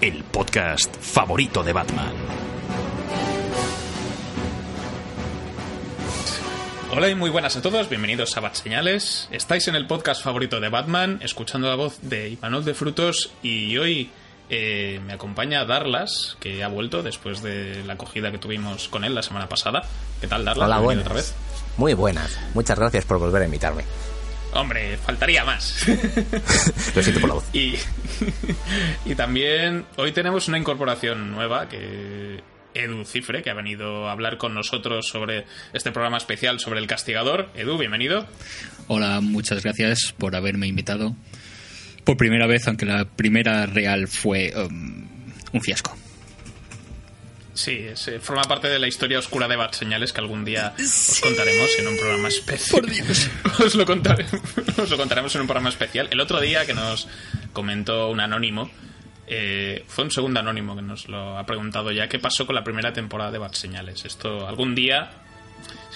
el podcast favorito de Batman. Hola y muy buenas a todos, bienvenidos a Bat Señales. Estáis en el podcast favorito de Batman, escuchando la voz de Imanol de Frutos y hoy eh, me acompaña Darlas, que ha vuelto después de la acogida que tuvimos con él la semana pasada. ¿Qué tal, Darlas? Hola, buenas. otra vez. Muy buenas. Muchas gracias por volver a invitarme. Hombre, faltaría más. Lo siento por la voz. y, y también hoy tenemos una incorporación nueva que Edu Cifre, que ha venido a hablar con nosotros sobre este programa especial sobre el castigador. Edu, bienvenido. Hola, muchas gracias por haberme invitado. Por primera vez, aunque la primera real fue um, un fiasco. Sí, es, eh, forma parte de la historia oscura de Bat Señales que algún día os contaremos en un programa especial. Por Dios. os, lo contaremos, os lo contaremos en un programa especial. El otro día que nos comentó un anónimo, eh, fue un segundo anónimo que nos lo ha preguntado ya, ¿qué pasó con la primera temporada de Bat Señales? Esto algún día,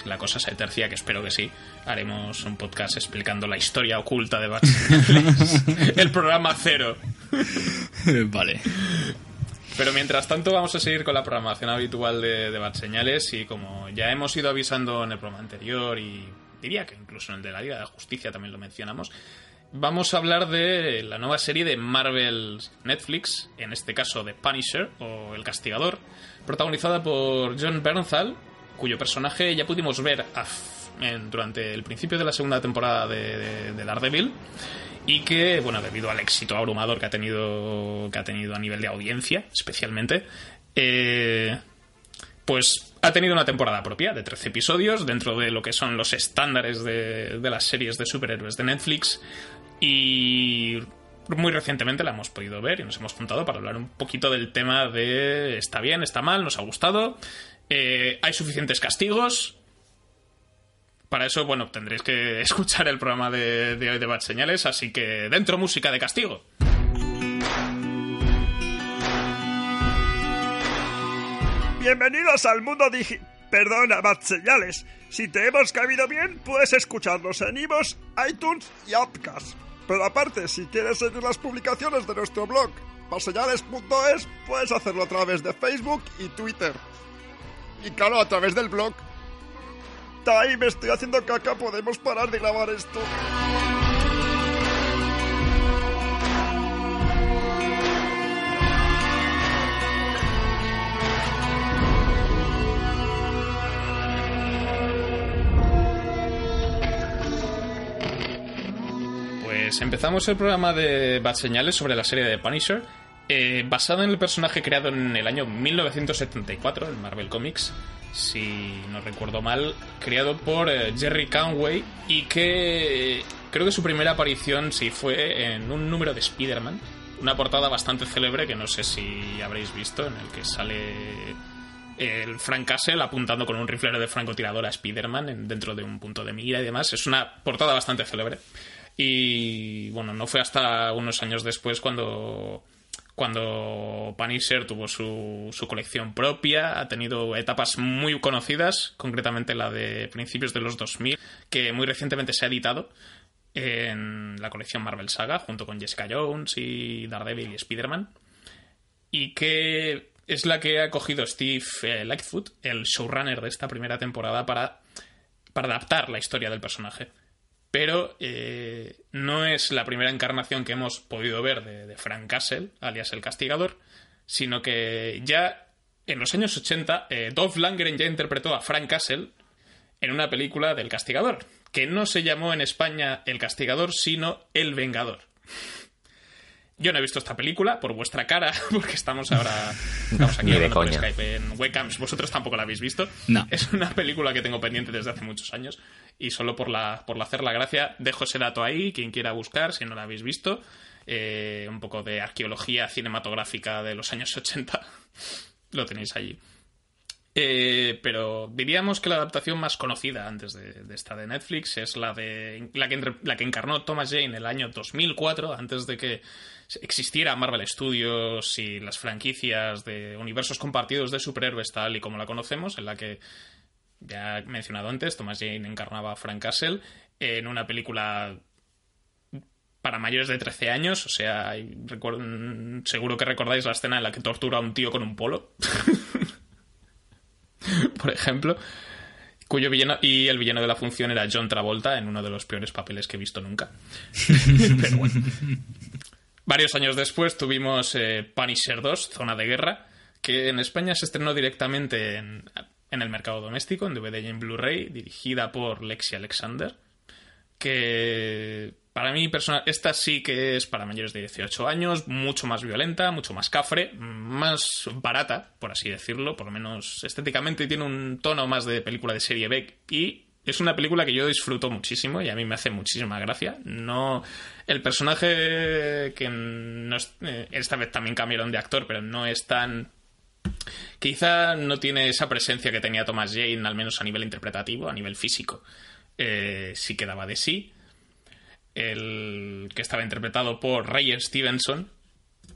si la cosa se tercia, que espero que sí, haremos un podcast explicando la historia oculta de Bat Señales. El programa cero. vale. Pero mientras tanto vamos a seguir con la programación habitual de, de Bat Señales y como ya hemos ido avisando en el programa anterior y diría que incluso en el de la Liga de la Justicia también lo mencionamos, vamos a hablar de la nueva serie de Marvel Netflix, en este caso de Punisher o El Castigador, protagonizada por John Bernthal, cuyo personaje ya pudimos ver a en- durante el principio de la segunda temporada de, de- de Daredevil y que, bueno, debido al éxito abrumador que ha tenido, que ha tenido a nivel de audiencia, especialmente, eh, pues ha tenido una temporada propia de 13 episodios dentro de lo que son los estándares de, de las series de superhéroes de Netflix y muy recientemente la hemos podido ver y nos hemos juntado para hablar un poquito del tema de está bien, está mal, nos ha gustado, eh, hay suficientes castigos, para eso, bueno, tendréis que escuchar el programa de, de hoy de Bad Señales, así que dentro música de castigo. Bienvenidos al mundo digi... Perdona, Bad Señales. Si te hemos cabido bien, puedes escucharnos en iVoox, iTunes y Upcast. Pero aparte, si quieres seguir las publicaciones de nuestro blog, badseñales.es, puedes hacerlo a través de Facebook y Twitter. Y claro, a través del blog. Tai, me estoy haciendo caca, podemos parar de grabar esto. Pues empezamos el programa de Bad Señales sobre la serie de Punisher, eh, basado en el personaje creado en el año 1974 en Marvel Comics, si no recuerdo mal, creado por eh, Jerry Conway y que eh, creo que su primera aparición sí fue en un número de Spider-Man, una portada bastante célebre que no sé si habréis visto, en el que sale el Frank Castle apuntando con un rifle de francotirador a Spider-Man en- dentro de un punto de mira y demás. Es una portada bastante célebre. Y bueno, no fue hasta unos años después cuando, cuando Punisher tuvo su, su colección propia, ha tenido etapas muy conocidas, concretamente la de principios de los 2000, que muy recientemente se ha editado en la colección Marvel Saga, junto con Jessica Jones y Daredevil y Spider-Man y que es la que ha cogido Steve eh, Lightfoot, el showrunner de esta primera temporada, para, para adaptar la historia del personaje. Pero eh, no es la primera encarnación que hemos podido ver de, de Frank Castle, alias el castigador, sino que ya en los años 80 eh, Dolph Lundgren ya interpretó a Frank Castle en una película del castigador, que no se llamó en España El castigador, sino El vengador. Yo no he visto esta película por vuestra cara, porque estamos ahora estamos aquí hablando por. Skype en webcams. Vosotros tampoco la habéis visto. No. Es una película que tengo pendiente desde hace muchos años y solo por la por hacer la gracia dejo ese dato ahí, quien quiera buscar, si no la habéis visto, eh, un poco de arqueología cinematográfica de los años 80, lo tenéis allí. Eh, pero diríamos que la adaptación más conocida antes de, esta de Netflix es la de la que, la que encarnó Thomas Jane el año 2004, antes de que existiera Marvel Studios y las franquicias de universos compartidos de superhéroes tal y como la conocemos, en la que ya mencionado antes, Thomas Jane encarnaba a Frank Castle en una película para mayores de 13 años, o sea, mm, seguro que recordáis la escena en la que tortura a un tío con un polo. Por ejemplo, cuyo villano y el villano de la función era John Travolta en uno de los peores papeles que he visto nunca. Pero bueno. Varios años después tuvimos eh, Punisher 2, Zona de Guerra, que en España se estrenó directamente en, en el mercado doméstico, en DVD y en Blu-ray, dirigida por Lexi Alexander, que para mí persona- esta sí que es para mayores de 18 años, mucho más violenta, mucho más cafre, más barata, por así decirlo, por lo menos estéticamente tiene un tono más de película de serie B y es una película que yo disfruto muchísimo y a mí me hace muchísima gracia. No el personaje que no es- eh, esta vez también cambiaron de actor, pero no es tan quizá no tiene esa presencia que tenía Thomas Jane, al menos a nivel interpretativo, a nivel físico. Eh, sí de sí. El que estaba interpretado por Ray Stevenson,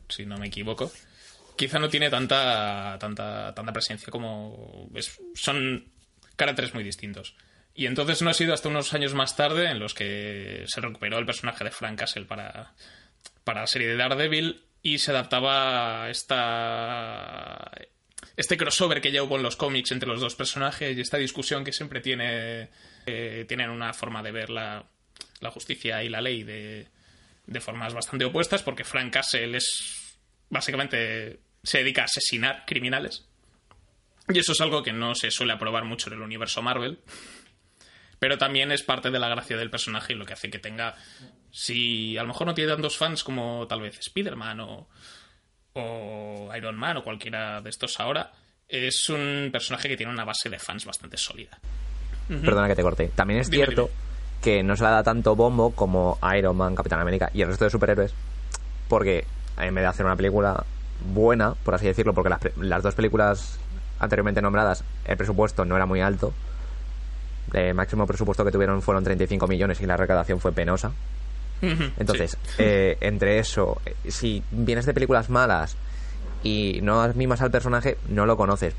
si no me equivoco, quizá no tiene tanta, tanta, tanta presencia como. son caracteres muy distintos. Y entonces no ha sido hasta unos años más tarde en los que se recuperó el personaje de Frank Castle para, para la serie de Daredevil y se adaptaba esta este crossover que ya hubo en los cómics entre los dos personajes y esta discusión que siempre tiene eh, tienen una forma de ver la, la justicia y la ley de, de formas bastante opuestas porque Frank Castle es básicamente se dedica a asesinar criminales. Y eso es algo que no se suele aprobar mucho en el universo Marvel pero también es parte de la gracia del personaje y lo que hace que tenga si a lo mejor no tiene tantos fans como tal vez Spider-Man o, o Iron Man o cualquiera de estos ahora, es un personaje que tiene una base de fans bastante sólida. Perdona que te corte. También es Dime, cierto que no se le da tanto bombo como Iron Man, Capitán América y el resto de superhéroes, porque en vez de hacer una película buena, por así decirlo, porque las, pre- las dos películas anteriormente nombradas, el presupuesto no era muy alto. El máximo presupuesto que tuvieron fueron 35 millones y la recaudación fue penosa. Entonces, eh, entre eso, eh, si vienes de películas malas y no mimas al personaje, no lo conoces.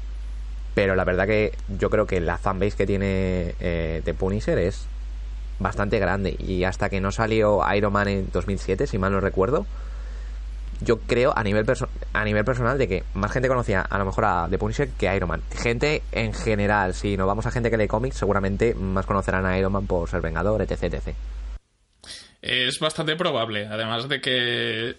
Pero la verdad que yo creo que la fanbase que tiene eh, The Punisher es bastante grande. Y hasta que no salió Iron Man en 2007, si mal no recuerdo, yo creo a nivel, a nivel personal de que más gente conocía a lo mejor a The Punisher que a Iron Man. Gente en general, si no vamos a gente que lee cómics, seguramente más conocerán a Iron Man por ser Vengador, etc. etc. Es bastante probable, además de que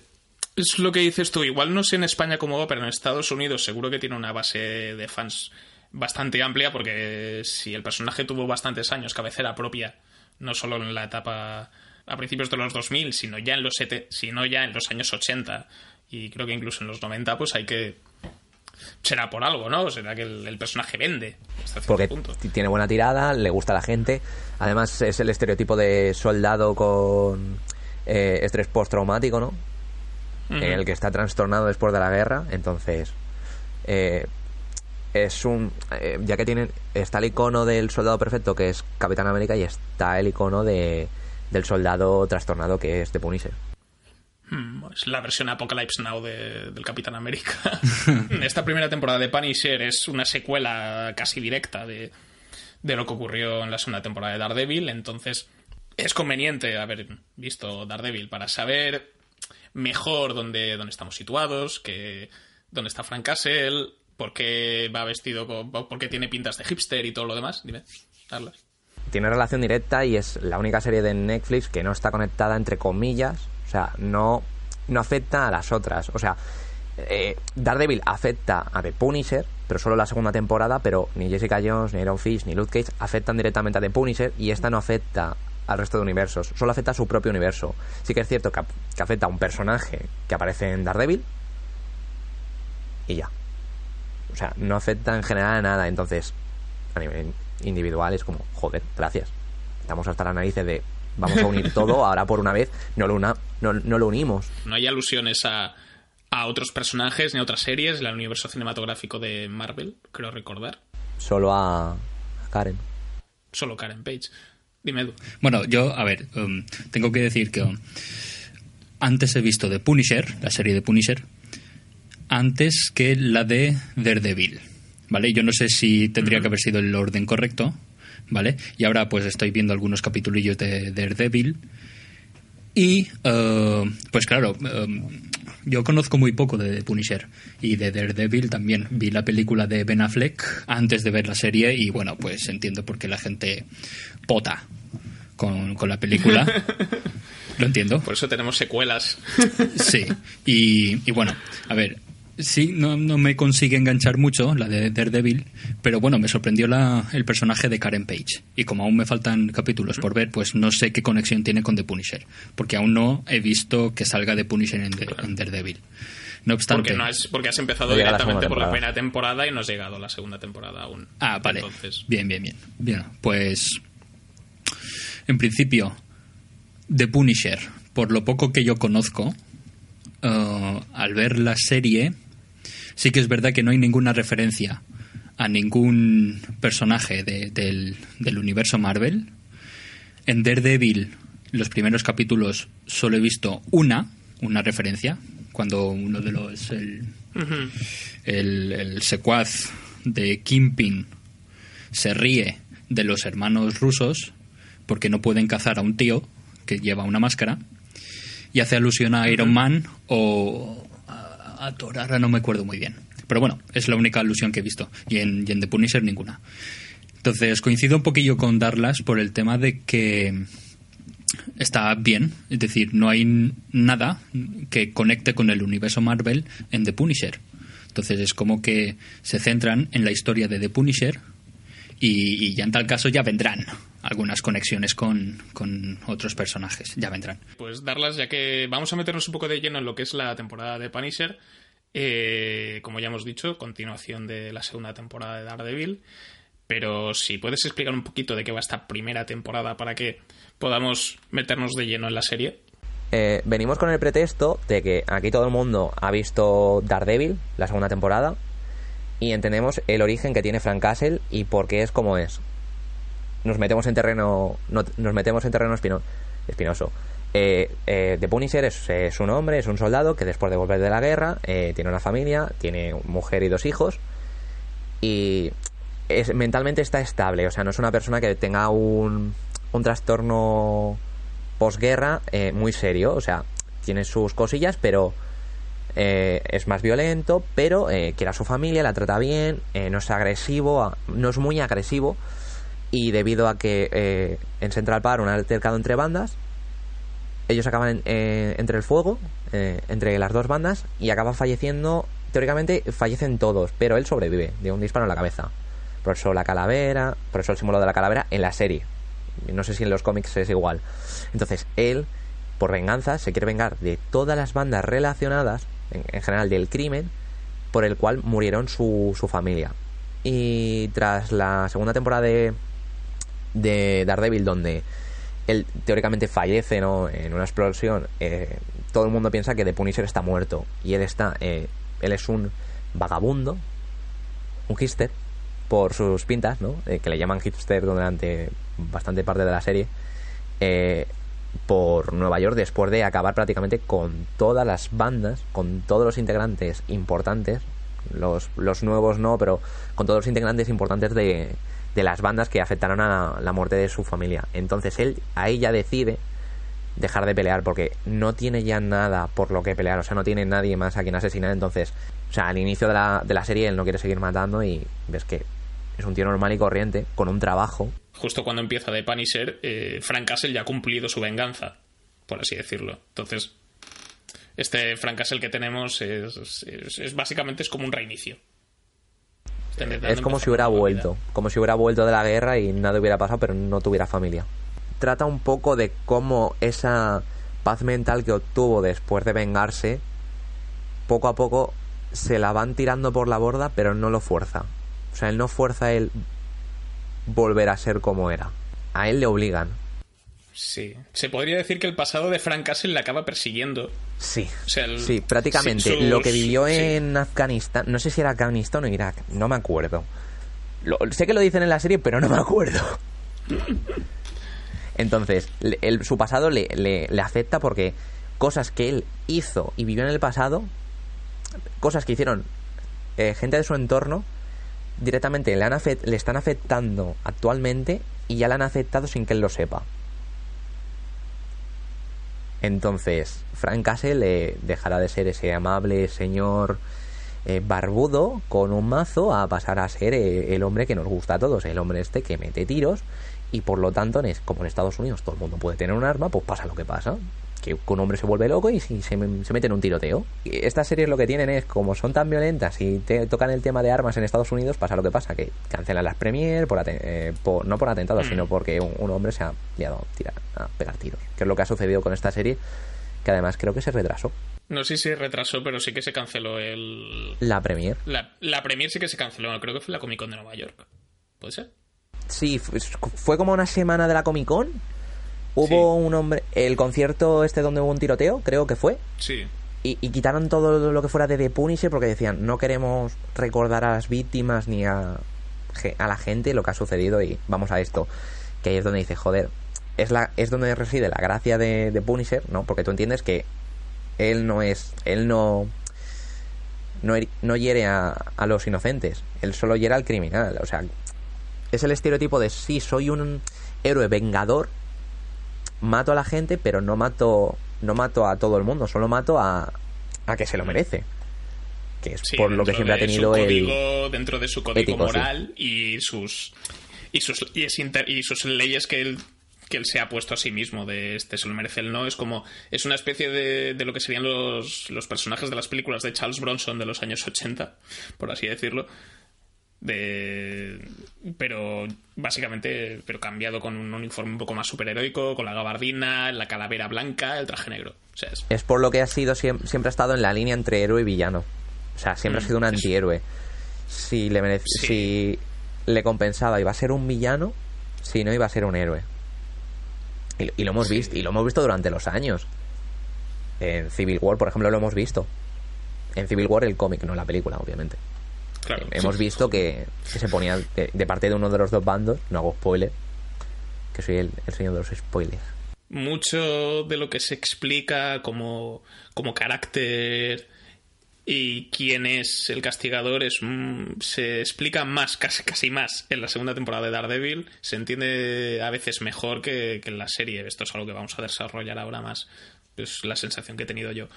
es lo que dices tú. Igual no sé en España cómo va, pero en Estados Unidos seguro que tiene una base de fans bastante amplia, porque si el personaje tuvo bastantes años cabecera propia, no solo en la etapa a principios de los 2000, sino ya en los sete- sino ya en los años 80 y creo que incluso en los 90, pues hay que será por algo, ¿no? Será que el, el personaje vende hasta Porque punto. tiene buena tirada, le gusta a la gente. Además, es el estereotipo de soldado con eh, estrés postraumático, ¿no? Ujú. El que está trastornado después de la guerra. Entonces, eh, es un. eh, ya que tienen. Está el icono del soldado perfecto, que es Capitán América, y está el icono de, del soldado trastornado, que es The Punisher. Mm, Es la versión Apocalypse Now de- del Capitán América. Esta primera temporada de Punisher es una secuela casi directa de, de lo que ocurrió en la segunda temporada de Daredevil, entonces es conveniente haber visto Daredevil para saber mejor dónde, dónde estamos situados, que, dónde está Frank Castle, por qué va vestido, con, por qué tiene pintas de hipster y todo lo demás. Dime, Carlos. Tiene relación directa y es la única serie de Netflix que no está conectada entre comillas, o sea, no, no afecta a las otras. O sea, eh, Daredevil afecta a The Punisher, pero solo la segunda temporada, pero ni Jessica Jones, ni Iron Fist, ni Luke Cage afectan directamente a The Punisher y esta no afecta al resto de universos, solo afecta a su propio universo. Sí que es cierto que, que afecta a un personaje que aparece en Daredevil y ya. O sea, no afecta en general a nada, entonces a nivel individual es como, joder, gracias. Estamos hasta la narices de vamos a unir todo, ahora por una vez no lo, una, no, no lo unimos. No hay alusiones a, a otros personajes ni a otras series, el universo cinematográfico de Marvel, creo recordar. Solo a, a Karen. Solo Karen Page. Dime, Edu. Bueno, yo, a ver, um, tengo que decir que um, antes he visto The Punisher, la serie de Punisher, antes que la de Daredevil, ¿vale? Yo no sé si tendría que haber sido el orden correcto, ¿vale? Y ahora pues estoy viendo algunos capitulillos de Daredevil y, uh, pues claro, um, yo conozco muy poco de The Punisher y de Daredevil también. Vi la película de Ben Affleck antes de ver la serie y bueno, pues entiendo por qué la gente pota con, con la película. Lo entiendo. Por eso tenemos secuelas. Sí, y, y bueno, a ver, sí, no, no, me consigue enganchar mucho la de Daredevil, pero bueno, me sorprendió la, el personaje de Karen Page. Y como aún me faltan capítulos por ver, pues no sé qué conexión tiene con The Punisher, porque aún no he visto que salga The Punisher en, en Daredevil. No obstante. Porque, no has, porque has empezado No llega la directamente por la primera temporada y no has llegado a la segunda temporada aún. Ah, vale. Entonces, Bien, bien, bien. Bien, pues. En principio, The Punisher, por lo poco que yo conozco, eh, al ver la serie, sí que es verdad que no hay ninguna referencia a ningún personaje de- del, del universo Marvel. En Daredevil, los primeros capítulos, solo he visto una, una referencia, cuando uno de los. el- el, el secuaz de Kingpin se ríe de los hermanos rusos porque no pueden cazar a un tío que lleva una máscara y hace alusión a Iron Man o a, Thor, no me acuerdo muy bien. Pero bueno, es la única alusión que he visto y en, The Punisher ninguna. Entonces coincido un poquillo con Darlas por el tema de que está bien, es decir, no hay nada que conecte con el universo Marvel en The Punisher. Entonces es como que se centran en la historia de The Punisher y ya en tal caso ya vendrán algunas conexiones con, con otros personajes, ya vendrán. Pues darlas, ya que vamos a meternos un poco de lleno en lo que es la temporada de Punisher. Eh, como ya hemos dicho, continuación de la segunda temporada de Daredevil. Pero si puedes explicar un poquito de qué va esta primera temporada para que podamos meternos de lleno en la serie. Eh, venimos con el pretexto de que aquí todo el mundo ha visto Daredevil, la segunda temporada, y entendemos el origen que tiene Frank Castle y por qué es como es. Nos metemos en terreno, no- nos metemos en terreno espino- espinoso. Eh, eh, The Punisher es, un hombre, es un soldado que después de volver de la guerra eh, tiene una familia, tiene mujer y dos hijos y es, mentalmente está estable, o sea, no es una persona que tenga un, un trastorno posguerra eh, muy serio, o sea, tiene sus cosillas, pero eh, es más violento, pero eh, quiere a su familia, la trata bien, no es agresivo, no es muy agresivo, y debido a que eh, en Central Park un altercado entre bandas, ellos acaban eh, entre el fuego, eh, entre las dos bandas, y acaba falleciendo, teóricamente fallecen todos, pero él sobrevive de un disparo en la cabeza. Por eso la calavera, por eso el símbolo de la calavera en la serie. No sé si en los cómics es igual. Entonces, él, por venganza, se quiere vengar de todas las bandas relacionadas, en, en general del crimen, por el cual murieron su, su familia. Y tras la segunda temporada de, de Daredevil, donde él teóricamente fallece ¿no? en una explosión, eh, todo el mundo piensa que The Punisher está muerto. Y él está. eh, él es un vagabundo, un hipster, por sus pintas, ¿no? Eh, que le llaman hipster durante bastante parte de la serie. eh, por Nueva York después de acabar prácticamente con todas las bandas, con todos los integrantes importantes, los, los nuevos no, pero con todos los integrantes importantes de, de las bandas que afectaron a la muerte de su familia. Entonces él ahí ya decide dejar de pelear porque no tiene ya nada por lo que pelear, o sea, no tiene nadie más a quien asesinar, entonces, o sea, al inicio de la, de la serie él no quiere seguir matando y ves que es un tío normal y corriente, con un trabajo. Justo cuando empieza The Punisher, eh, Frank Castle ya ha cumplido su venganza, por así decirlo. Entonces, este Frank Castle que tenemos es, es- es- básicamente es como un reinicio. Es como si hubiera vuelto, como si hubiera vuelto de la guerra y nada hubiera pasado, pero no tuviera familia. Trata un poco de cómo esa paz mental que obtuvo después de vengarse, poco a poco se la van tirando por la borda, pero no lo fuerza. O sea, él no fuerza a él volver a ser como era. A él le obligan. Sí. Se podría decir que el pasado de Frank Castle le acaba persiguiendo. Sí. O sea, el- Sí, prácticamente. sí, sus- Lo que vivió sí. en Afganistán, no sé si era Afganistán o Irak, no me acuerdo. Lo- sé que lo dicen en la serie, pero no me acuerdo. Entonces, el- su pasado le, le- le afecta porque cosas que él hizo y vivió en el pasado, cosas que hicieron eh, gente de su entorno, directamente le, han afect- le están afectando actualmente y ya le han afectado sin que él lo sepa. Entonces, Frank Castle eh, dejará de ser ese amable señor eh, barbudo con un mazo a pasar a ser eh, el hombre que nos gusta a todos, el hombre este que mete tiros y por lo tanto, como en Estados Unidos todo el mundo puede tener un arma, pues pasa lo que pasa. Que un hombre se vuelve loco y se, se mete en un tiroteo. Y Estas series lo que tienen es, como son tan violentas y te tocan el tema de armas en Estados Unidos, pasa lo que pasa, que cancelan las premier, por, eh, por- no por atentados, Mm. sino porque un, un hombre se ha liado a, tirar, a pegar tiros. Que es lo que ha sucedido con esta serie, que además creo que se retrasó. No sé si retrasó, pero sí que se canceló el. La premier. La, la premier sí que se canceló, creo que fue la Comic Con de Nueva York. ¿Puede ser? Sí, fu- fue como una semana de la Comic Con. Hubo un hombre. El concierto este donde hubo un tiroteo, creo que fue. Sí. Y, y quitaron todo lo que fuera de The Punisher porque decían, no queremos recordar a las víctimas ni a, a la gente lo que ha sucedido y vamos a esto. Que ahí es donde dice, joder, es, la, es donde reside la gracia de, de Punisher, ¿no? Porque tú entiendes que él no es. Él no. No, heri- no hiere a, a los inocentes, él solo hiere al criminal. O sea, es el estereotipo de sí, soy un héroe vengador, mato a la gente, pero no mato no mato a todo el mundo, solo mato a, a que se lo merece. Que es Sí, por lo que siempre ha tenido su el... código, dentro de su código ético, sí. moral y sus y sus y, es inter- y sus leyes que él que él se ha puesto a sí mismo de este se lo merece el no es como es una especie de, de lo que serían los, los personajes de las películas de Charles Bronson de los años 80 por así decirlo de pero básicamente pero cambiado con un uniforme un poco más superheroico con la gabardina la calavera blanca el traje negro o sea es- Es por lo que ha sido siem- siempre ha estado en la línea entre héroe y villano. O sea, siempre Mm, ha sido un antihéroe. Si le merece, Sí. si le compensaba iba a ser un villano, si no iba a ser un héroe. Y, y lo hemos Sí. visto, y lo hemos visto durante los años. En Civil War, por ejemplo, lo hemos visto. En Civil War el cómic, no la película, obviamente. Claro Hemos sí. visto que, que se ponía de, de parte de uno de los dos bandos, no hago spoiler, que soy el, el señor de los spoilers. mucho de lo que se explica como, como carácter y quién es el castigador es mm, se explica más, casi, casi más en la segunda temporada de Daredevil. Se entiende a veces mejor que, que en la serie. Esto es algo que vamos a desarrollar ahora más. Es la sensación que he tenido yo.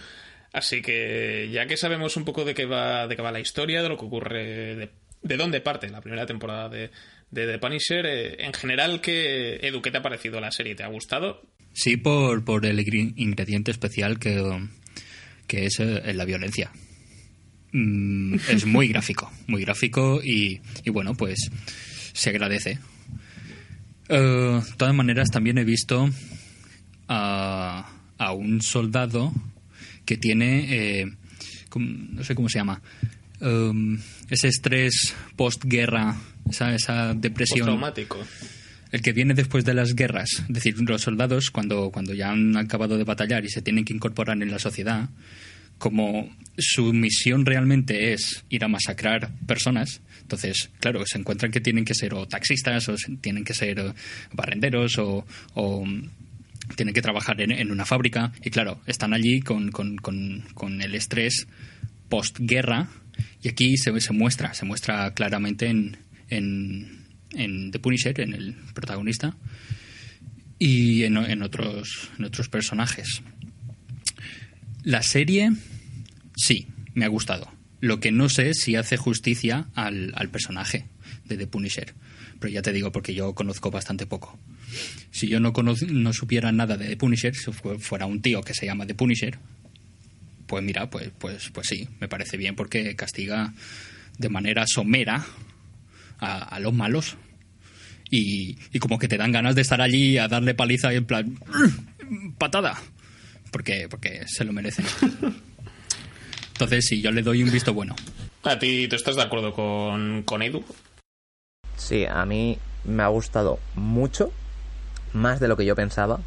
Así que ya que sabemos un poco de qué va, de qué va la historia, de lo que ocurre, de, de dónde parte la primera temporada de, de The Punisher, eh, en general, ¿qué, Edu, ¿qué te ha parecido la serie? ¿Te ha gustado? Sí, por, por el ingre- ingrediente especial que, que es eh, la violencia. Mm, es muy gráfico, muy gráfico y, y bueno, pues se agradece. Eh, de todas maneras, también he visto a, a un soldado que tiene, eh, no sé cómo se llama, um, ese estrés postguerra, esa, esa depresión. Traumático. el que viene después de las guerras, es decir, los soldados cuando, cuando ya han acabado de batallar y se tienen que incorporar en la sociedad, como su misión realmente es ir a masacrar personas, entonces, claro, se encuentran que tienen que ser o taxistas o tienen que ser barrenderos o, o, tienen que trabajar en, en una fábrica y claro, están allí con, con, el estrés postguerra y aquí se, se muestra, se muestra claramente en, en, en The Punisher, en el protagonista y en, en otros, en otros personajes. La serie, sí, me ha gustado. Lo que no sé es si hace justicia al, al personaje. De The Punisher. Pero ya te digo, porque yo conozco bastante poco. Si yo no, no supiera nada de The Punisher, si fuera un tío que se llama The Punisher, pues mira, pues, pues, pues sí, me parece bien porque castiga de manera somera a, los malos. Y, y, como que te dan ganas de estar allí a darle paliza y en plan patada porque porque se lo merecen entonces sí yo le doy un visto bueno a ti tú estás de acuerdo con, con Edu sí a mí me ha gustado mucho más de lo que yo pensaba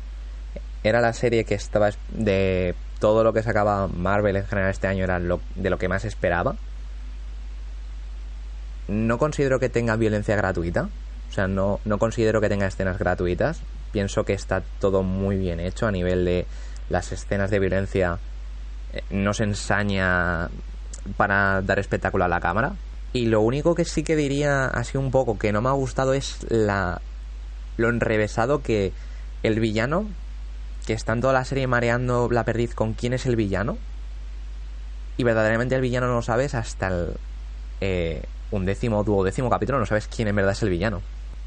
era la serie que estaba de todo lo que sacaba Marvel en general este año era lo, de lo que más esperaba. No considero que tenga violencia gratuita. O sea, no, no considero que tenga escenas gratuitas. Pienso que está todo muy bien hecho a nivel de las escenas de violencia. Eh, no se ensaña para dar espectáculo a la cámara. Y lo único que sí que diría así un poco que no me ha gustado es la lo enrevesado que el villano que está en toda la serie mareando la perdiz con quién es el villano. Y verdaderamente el villano no lo sabes hasta el eh, undécimo o duodécimo capítulo, no sabes quién en verdad es el villano.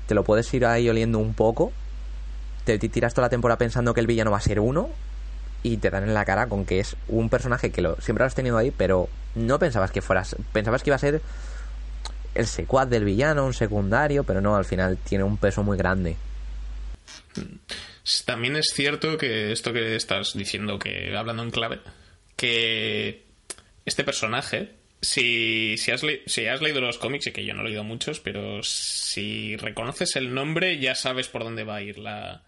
Te lo puedes ir ahí oliendo un poco, te tiras toda la temporada pensando que el villano va a ser uno y te dan en la cara con que es un personaje que lo, siempre lo has tenido ahí, pero no pensabas que fueras, pensabas que iba a ser el secuaz del villano, un secundario, pero no, al final tiene un peso muy grande. También es cierto que esto que estás diciendo, que hablando en clave, que este personaje, si, si, has, si has leído los cómics, y que yo no he leído muchos, pero si reconoces el nombre, ya sabes por dónde va a ir la,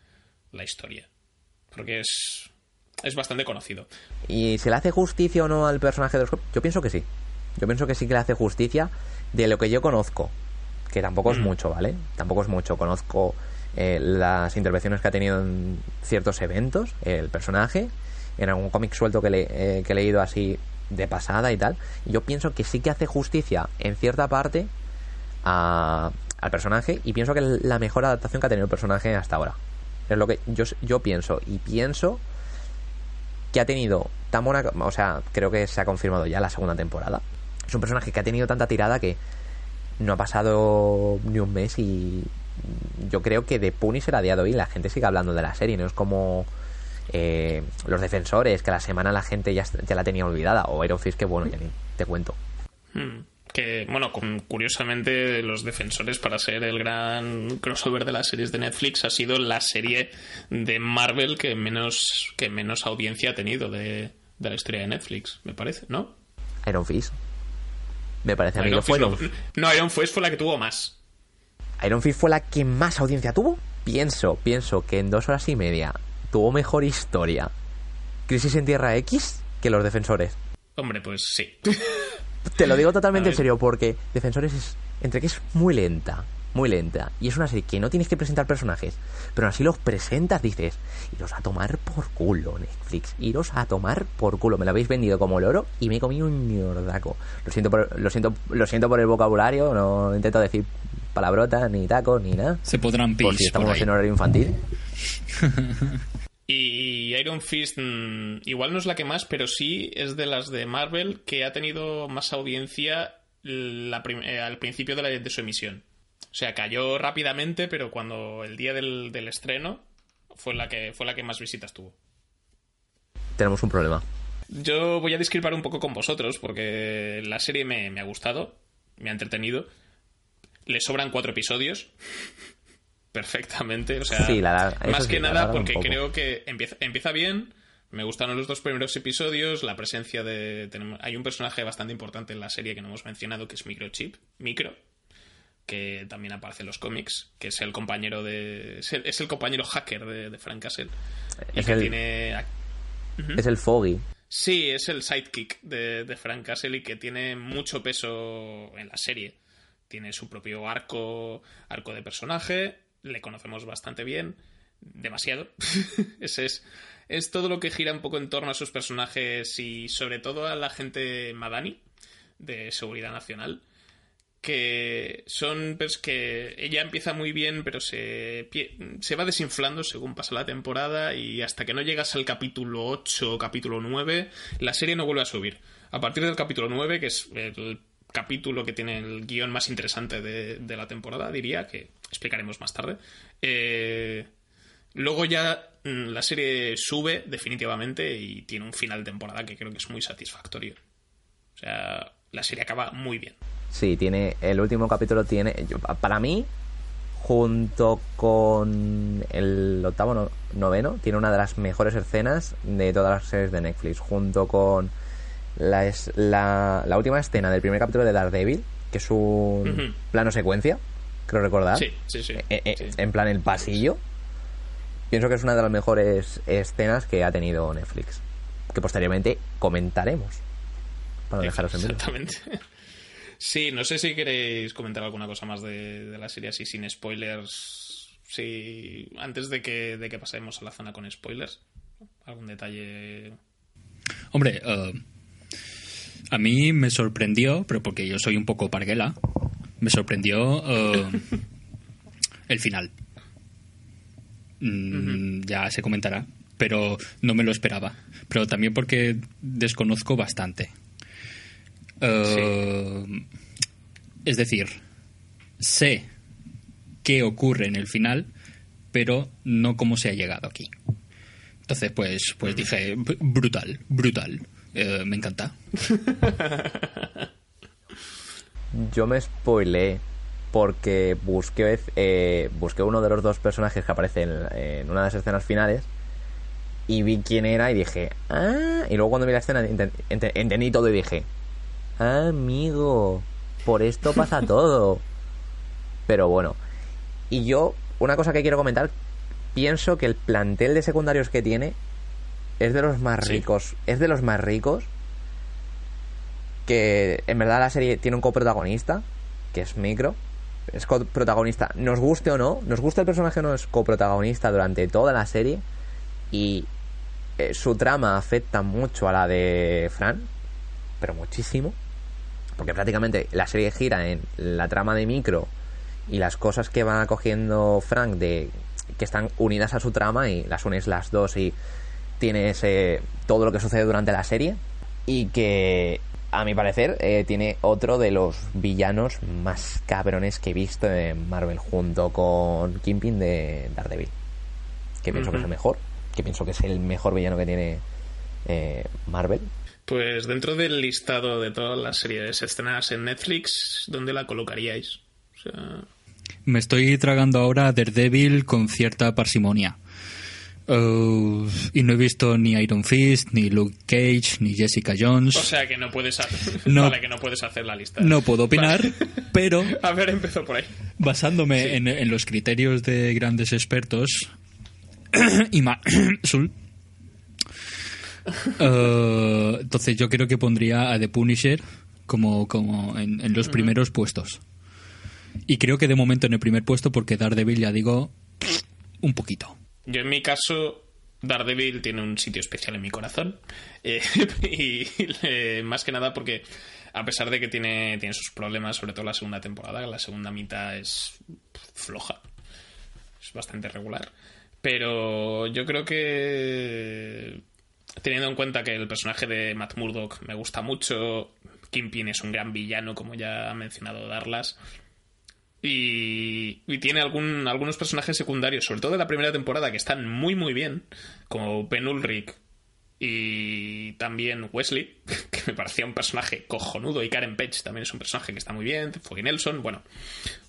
la historia. Porque es, es bastante conocido. ¿Y se le hace justicia o no al personaje de los Yo pienso que sí. Yo pienso que sí que le hace justicia de lo que yo conozco. Que tampoco es mm. mucho, ¿vale? Tampoco es mucho. Conozco eh, las intervenciones que ha tenido en ciertos eventos, el personaje, en algún cómic suelto que, le, eh, que he leído así de pasada y tal. yo pienso que sí que hace justicia en cierta parte al personaje y pienso que es la mejor adaptación que ha tenido el personaje hasta ahora. Es lo que yo, yo pienso. Y pienso que ha tenido tan buena... O sea, creo que se ha confirmado ya la segunda temporada. Es un personaje que ha tenido tanta tirada que no ha pasado ni un mes y yo creo que de Punisher a día de hoy la gente sigue hablando de la serie, no es como eh, los defensores, que la semana la gente ya, ya la tenía olvidada, o Iron Fist, que bueno, ya ni te cuento. Hmm. Que, bueno, curiosamente, los defensores, para ser el gran crossover de las series de Netflix, ha sido la serie de Marvel que menos, que menos audiencia ha tenido de, la historia de Netflix, me parece, ¿no? Iron Fist. Me parece a mí que fue. no, Iron Fist fue la que tuvo más. Iron Fist fue la que más audiencia tuvo. Pienso, pienso que en dos horas y media tuvo mejor historia Crisis en Tierra X que los Defensores. Hombre, pues sí. Te lo digo totalmente en serio porque Defensores es entre que es muy lenta, muy lenta. Y es una serie que no tienes que presentar personajes, pero así los presentas, dices, iros a tomar por culo, Netflix, iros a tomar por culo. Me lo habéis vendido como el oro y me he comido un ñordaco. Lo siento por, lo siento, lo siento por el vocabulario, no intento decir palabrotas, ni tacos, ni nada. Se podrán Por si estamos en horario infantil. Y Iron Fist mm, igual no es la que más, pero sí es de las de Marvel que ha tenido más audiencia eh, al principio de, de, su emisión. O sea, cayó rápidamente, pero cuando el día del, estreno fue la, que, fue la que más visitas tuvo. Tenemos un problema. Yo voy a discrepar un poco con vosotros porque la serie me, me ha gustado, me ha entretenido le sobran cuatro episodios. Perfectamente. O sea, más que nada porque creo que empieza, empieza bien. Me gustaron los dos primeros episodios. La presencia de. hay un personaje bastante importante en la serie que no hemos mencionado, que es Microchip. Micro. Que también aparece en los cómics. Que es el compañero de. Es el, compañero hacker de, Frank Castle. Y que tiene. Es el Foggy. Sí, es el sidekick de, de Frank Castle y que tiene mucho peso en la serie tiene su propio arco, arco de personaje, le conocemos bastante bien, demasiado. Ese es, es todo lo que gira un poco en torno a sus personajes y sobre todo a la gente Madani de Seguridad Nacional que son pues que ella empieza muy bien pero se, se va desinflando según pasa la temporada y hasta que no llegas al capítulo 8 o capítulo 9 la serie no vuelve a subir a partir del capítulo 9 que es el capítulo que tiene el guion más interesante de, de la temporada, diría, que explicaremos más tarde. Eh, luego ya mm, la serie sube definitivamente y tiene un final de temporada que creo que es muy satisfactorio. O sea, la serie acaba muy bien. Sí, tiene. El último capítulo tiene. yo- para mí, junto con el octavo no- noveno, tiene una de las mejores escenas de todas las series de Netflix. Junto con la, es- la, la última escena del primer capítulo de Daredevil, que es un plano secuencia, creo recordar. Sí, sí, sí. Eh, eh, Sí. En plan el pasillo. Pienso que es una de las mejores escenas que ha tenido Netflix. Que posteriormente comentaremos. Para dejaros en. Exactamente. Sí, no sé si queréis comentar alguna cosa más de, de la serie así sin spoilers. Sí, antes de que, de que pasemos a la zona con spoilers. ¿Algún detalle? Hombre, eh, a mí me sorprendió, pero porque yo soy un poco parguela, me sorprendió eh, el final. Mm, Ya se comentará, pero no me lo esperaba. Pero también porque desconozco bastante. Eh, Es decir, sé qué ocurre en el final, pero no cómo se ha llegado aquí. Entonces, pues, pues dije, "B- brutal, brutal. Eh, me encanta. Yo me spoileé porque busqué, eh, busqué uno de los dos personajes que aparece en, en una de las escenas finales y vi quién era y dije, ah, y luego cuando vi la escena ente- ente- entendí todo y dije, amigo, por esto pasa todo. Pero bueno, y yo, una cosa que quiero comentar, pienso que el plantel de secundarios que tiene es de los más Sí. ricos, es de los más ricos que en verdad la serie tiene un coprotagonista, que es Micro. Es coprotagonista, nos guste o no, nos gusta el personaje o no, es coprotagonista durante toda la serie. Y eh, su trama afecta mucho a la de Fran, pero muchísimo. Porque prácticamente la serie gira en la trama de Micro y las cosas que va cogiendo Frank de que están unidas a su trama y las unes las dos y tienes eh, todo lo que sucede durante la serie y que a mi parecer eh, tiene otro de los villanos más cabrones que he visto en Marvel junto con Kingpin de Daredevil que pienso que es el mejor que pienso que es el mejor villano que tiene eh, Marvel Pues dentro del listado de todas las series estrenadas en Netflix, ¿dónde la colocaríais? O sea, Me estoy tragando ahora Daredevil con cierta parsimonia. Eh, y no he visto ni Iron Fist, ni Luke Cage, ni Jessica Jones. o sea que no puedes hacer, No. vale, que no puedes hacer la lista. no puedo opinar, pero A ver, empezó por ahí. basándome en, en los criterios de grandes expertos y Sul, eh, entonces yo creo que pondría a The Punisher como, como en, en los primeros puestos y creo que de momento en el primer puesto porque Daredevil ya digo un poquito Yo en mi caso, Daredevil tiene un sitio especial en mi corazón. Eh, y eh, más que nada porque, a pesar de que tiene, tiene sus problemas, sobre todo la segunda temporada, la segunda mitad es floja. Es bastante regular. Pero yo creo que, teniendo en cuenta que el personaje de Matt Murdock me gusta mucho, Kingpin es un gran villano, como ya ha mencionado Darlas. Y, y tiene algún, algunos personajes secundarios, sobre todo de la primera temporada, que están muy muy bien, como Ben Ulrich y también Wesley, que me parecía un personaje cojonudo, y Karen Page también es un personaje que está muy bien, Foggy Nelson, bueno,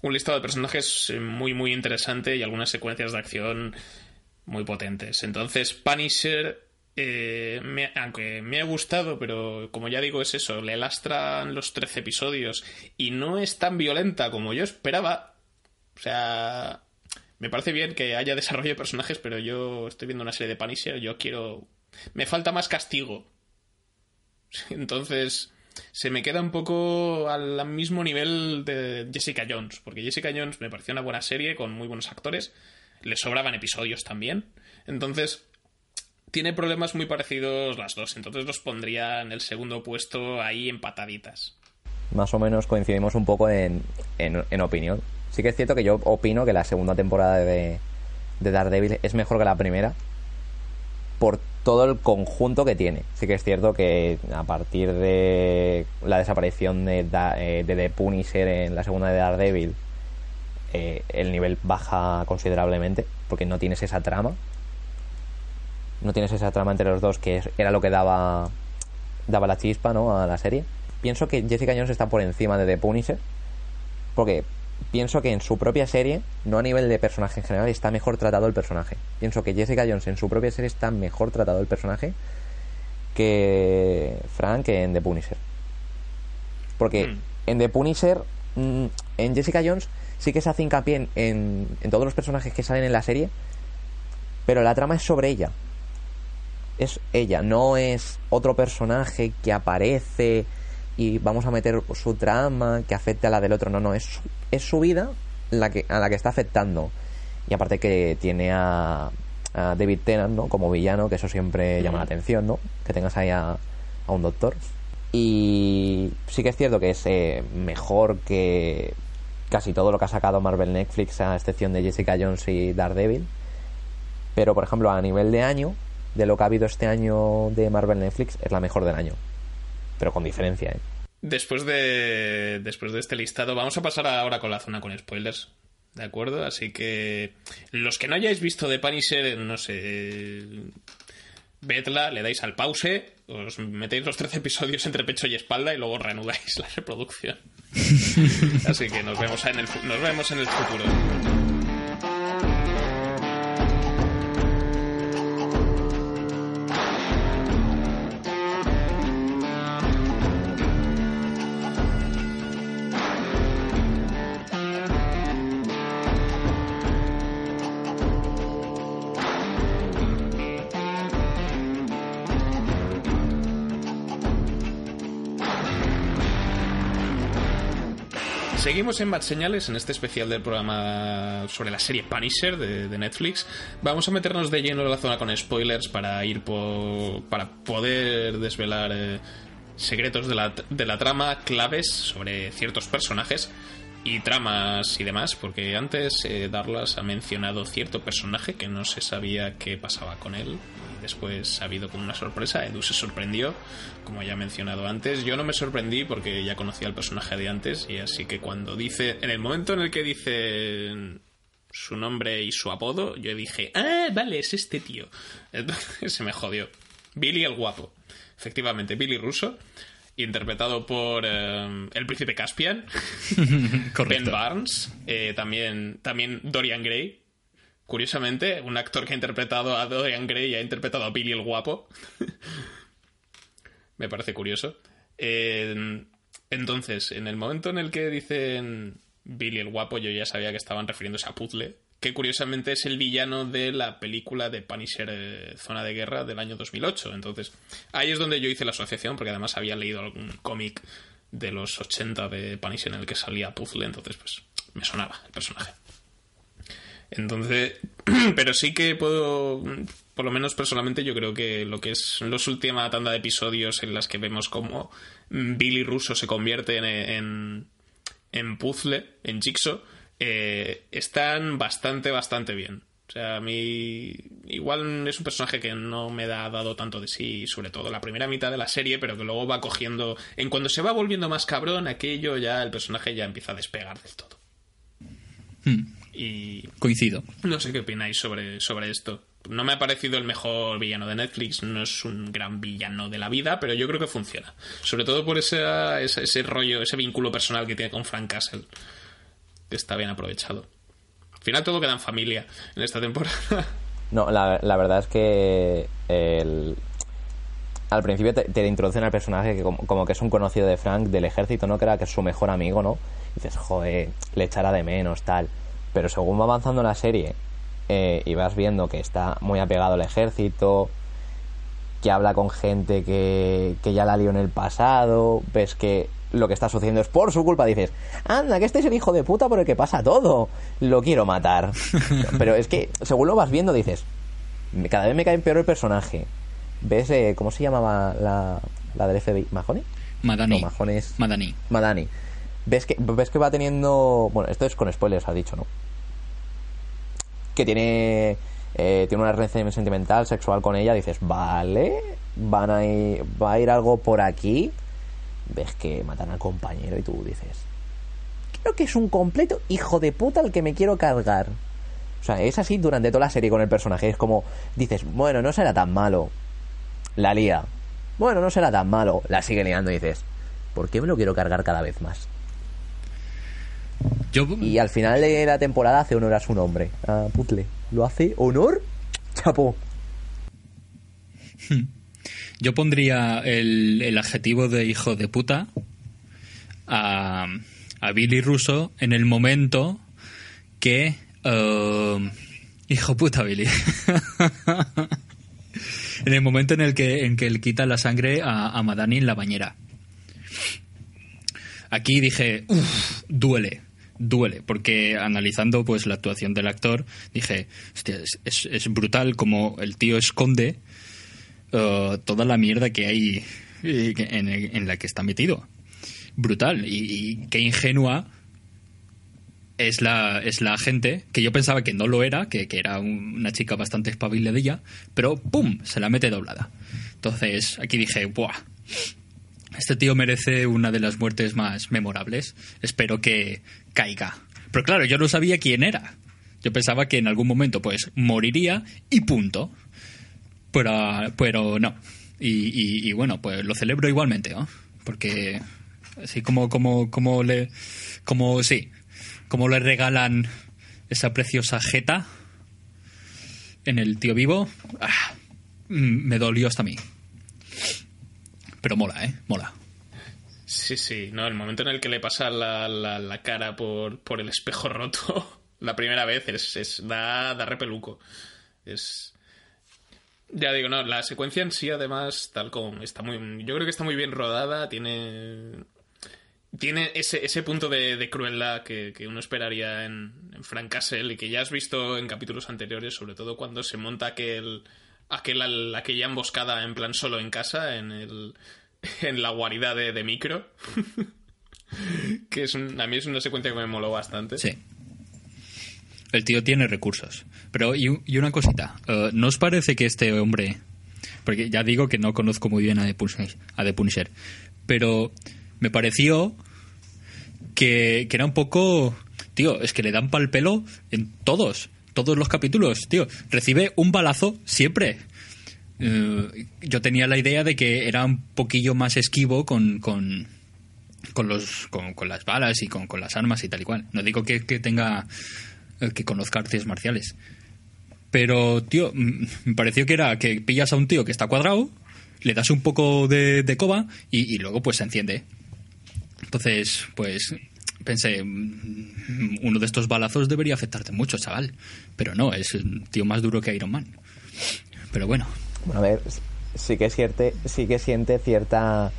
un listado de personajes muy muy interesante y algunas secuencias de acción muy potentes. Entonces, Punisher, eh, me- aunque me ha gustado, pero como ya digo, es eso, le lastran los 13 episodios y no es tan violenta como yo esperaba. O sea, me parece bien que haya desarrollo de personajes, pero yo estoy viendo una serie de Punisher, yo quiero... Me falta más castigo. Entonces, se me queda un poco al mismo nivel de Jessica Jones, porque Jessica Jones me pareció una buena serie con muy buenos actores, le sobraban episodios también, entonces tiene problemas muy parecidos las dos, entonces los pondría en el segundo puesto ahí empataditas. más o menos coincidimos un poco en, en, en opinión. Sí que es cierto que yo opino que la segunda temporada de, de Daredevil es mejor que la primera por todo el conjunto que tiene. Sí que es cierto que a partir de la desaparición de, eh, de The Punisher en la segunda de Daredevil, eh, el nivel baja considerablemente, porque no tienes esa trama. No tienes esa trama entre los dos, que era lo que daba, daba la chispa ¿no? a la serie. Pienso que Jessica Jones está por encima de The Punisher, porque pienso que en su propia serie, no a nivel de personaje en general, está mejor tratado el personaje. Pienso que Jessica Jones en su propia serie está mejor tratado el personaje que Frank en The Punisher. Porque Mm. en The Punisher, mm, en Jessica Jones, sí que se hace hincapié en, en, en todos los personajes que salen en la serie, pero la trama es sobre ella. Es ella, no es otro personaje que aparece y vamos a meter su trama que afecte a la del otro. No, no, es su, es su vida la que, a la que está afectando. Y aparte que tiene a, a David Tennant, ¿no? Como villano, que eso siempre llama la atención, ¿no? Que tengas ahí a, a un doctor. Y sí que es cierto que es eh, mejor que casi todo lo que ha sacado Marvel Netflix, a excepción de Jessica Jones y Daredevil. Pero, por ejemplo, a nivel de año, de lo que ha habido este año de Marvel Netflix, es la mejor del año. Pero con diferencia, ¿eh? Después de, después de este listado, vamos a pasar ahora con la zona con spoilers. ¿De acuerdo? Así que los que no hayáis visto de Punisher, no sé, vedla, le dais al pause, os metéis los 13 episodios entre pecho y espalda y luego reanudáis la reproducción. Así que nos vemos en el, nos vemos en el futuro. Seguimos en Bad Señales, en este especial del programa sobre la serie Punisher de, Netflix. Vamos a meternos de lleno en la zona con spoilers para ir para poder desvelar eh, secretos de la, de la trama, claves sobre ciertos personajes y tramas y demás, porque antes eh, Darlas ha mencionado cierto personaje que no se sabía qué pasaba con él. Y después ha habido como una sorpresa, Edu se sorprendió, como ya he mencionado antes. Yo no me sorprendí porque ya conocía al personaje de antes, y así que cuando dice, en el momento en el que dice su nombre y su apodo, yo dije, ah, vale, es este tío. Entonces se me jodió. Billy el guapo. Efectivamente, Billy Russo, interpretado por eh, el príncipe Caspian. Ben. Barnes, eh, también, también Dorian Gray. Curiosamente, un actor que ha interpretado a Dorian Gray y ha interpretado a Billy el Guapo. Me parece curioso. Eh, entonces, en el momento en el que dicen Billy el Guapo, yo ya sabía que estaban refiriéndose a Puzzle, que curiosamente es el villano de la película de Punisher eh, Zona de Guerra del año 2008. Entonces, ahí es donde yo hice la asociación, porque además había leído algún cómic de los 80 de Punisher en el que salía Puzzle, entonces pues me sonaba el personaje. Entonces, pero sí que puedo, por lo menos personalmente, yo creo que lo que es los última tanda de episodios en las que vemos cómo Billy Russo se convierte en, en, en puzzle, en Jigsaw, eh, están bastante, bastante bien. O sea, a mí igual es un personaje que no me ha dado tanto de sí, sobre todo la primera mitad de la serie, pero que luego va cogiendo... En cuando se va volviendo más cabrón, aquello ya el personaje ya empieza a despegar del todo. Y Coincido. no sé qué opináis sobre, sobre esto. No me ha parecido el mejor villano de Netflix, no es un gran villano de la vida, pero yo creo que funciona. Sobre todo por ese, ese, ese rollo, ese vínculo personal que tiene con Frank Castle, está bien aprovechado. Al final todo queda en familia en esta temporada. No, la, la verdad es que el- al principio te, te introducen al personaje que como, como que es un conocido de Frank del ejército, ¿no? Que era que es su mejor amigo, ¿no? Y dices, joder, le echará de menos, tal. Pero según va avanzando la serie eh, y vas viendo que está muy apegado al ejército, que habla con gente que, que ya la lió en el pasado, ves que lo que está sucediendo es por su culpa, dices, anda, que este es el hijo de puta por el que pasa todo, lo quiero matar. Pero es que, según lo vas viendo, dices, "Me- cada vez me cae peor el personaje. ¿Ves eh, cómo se llamaba la, la del FBI? ¿Mahoney? Madani. No, Mahoney es- Madani. Madani. ¿Ves que, ves que va teniendo. Bueno, esto es con spoilers, ha dicho, ¿no? Que tiene eh, tiene una relación sentimental, sexual con ella, dices, vale, van a ir, va a ir algo por aquí. Ves que matan al compañero y tú dices, creo que es un completo hijo de puta el que me quiero cargar. O sea, es así durante toda la serie con el personaje. Es como, dices, bueno, no será tan malo. La lía. Bueno, no será tan malo. La sigue liando y dices, ¿por qué me lo quiero cargar cada vez más? Yo, Y al final de la temporada hace honor a su nombre. A Putle. ¿Lo hace honor? Chapo. Yo pondría el, el adjetivo de hijo de puta a, a Billy Russo en el momento que... eh, hijo puta Billy. en el momento en el que, en que él quita la sangre a, a Madani en la bañera. Aquí dije, uff, duele, duele, porque analizando pues la actuación del actor, dije, hostia, es, es- es brutal como el tío esconde eh, toda la mierda que hay eh, en, la que está metido. Brutal, y, qué ingenua es la, es la gente, que yo pensaba que no lo era, que, que era un- una chica bastante espabiladilla, pero ¡pum! se la mete doblada. Entonces aquí dije, ¡buah! Este tío merece una de las muertes más memorables. Espero que caiga. Pero claro, yo no sabía quién era. Yo pensaba que en algún momento pues moriría y punto. Pero, pero no. Y, bueno, pues lo celebro igualmente, ¿no? Porque así como, como, como le. Como sí. Como le regalan esa preciosa jeta en el tío vivo. ah, mm, me dolió hasta a mí. Pero mola, ¿eh? Mola. Sí, sí, no, el momento en el que le pasa la, la, la cara por, por el espejo roto la primera vez es, es da, da repeluco. Es. Ya digo, no, la secuencia en sí, además, tal como está muy. Yo creo que está muy bien rodada, tiene. Tiene ese, ese punto de, de crueldad que, que uno esperaría en, en Frank Castle y que ya has visto en capítulos anteriores, sobre todo cuando se monta aquel, aquel, aquella emboscada en plan solo en casa, en el, en la guarida de, de micro. que es un- a mí es una secuencia que me moló bastante. Sí. El tío tiene recursos. Pero, y, una cosita. eh, ¿No os parece que este hombre. Porque ya digo que no conozco muy bien a The Punisher. A Punisher pero me pareció que, era un poco. Tío, es que le dan pal pelo en todos. Todos los capítulos, tío. Recibe un balazo siempre. Eh, yo tenía la idea de que era un poquillo más esquivo con, con, con los con, las balas y con, con las armas y tal y cual. No digo que, tenga que conozca artes marciales. Pero, tío, me pareció que era que pillas a un tío que está cuadrado, le das un poco de, coba y, y luego pues se enciende. Entonces, pues pensé, uno de estos balazos debería afectarte mucho, chaval. Pero no, es un tío más duro que Iron Man. Pero bueno, a ver, sí que, es cierte, sí que siente cierta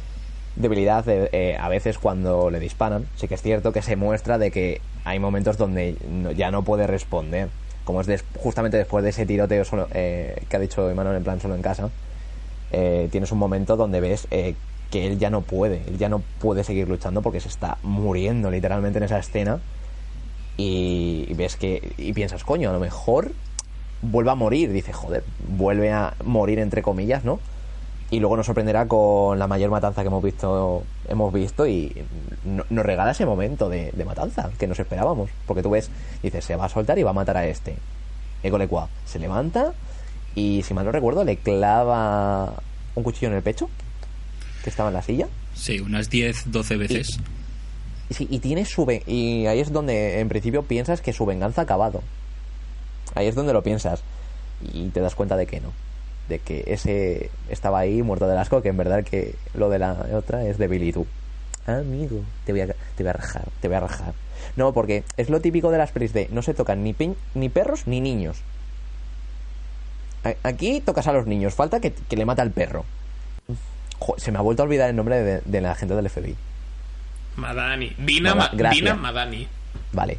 debilidad de- eh, a veces cuando le disparan. Sí que es cierto que se muestra de que hay momentos donde no- ya no puede responder. Como es des- justamente después de ese tiroteo solo, eh, que ha dicho Emanuel en plan solo en casa. eh, tienes un momento donde ves eh, que él ya no puede, él ya no puede seguir luchando porque se está muriendo literalmente en esa escena y ves que y piensas, coño, a lo mejor vuelve a morir, dice, joder, vuelve a morir entre comillas, ¿no? Y luego nos sorprenderá con la mayor matanza que hemos visto, hemos visto y no- nos regala ese momento de, de matanza que nos esperábamos. Porque tú ves, dices, se va a soltar y va a matar a este. Ecolecua se levanta y, si mal no recuerdo, le clava un cuchillo en el pecho que estaba en la silla. sí, unas 10, 12 veces. Y, sí, y tiene su y ahí es donde en principio piensas que su venganza ha acabado. Ahí es donde lo piensas y te das cuenta de que no, de que ese estaba ahí muerto del asco, que en verdad que lo de la otra es de Billy tú. Amigo, te voy a te voy a rajar, te voy a rajar. No, porque es lo típico de las pelis de no se tocan ni pin- ni perros ni niños. A- Aquí tocas a los niños, falta que, que le mata al perro. Jo, se me ha vuelto a olvidar el nombre de, de la gente del FBI. Madani. Mada-. Dina Madani. Vale.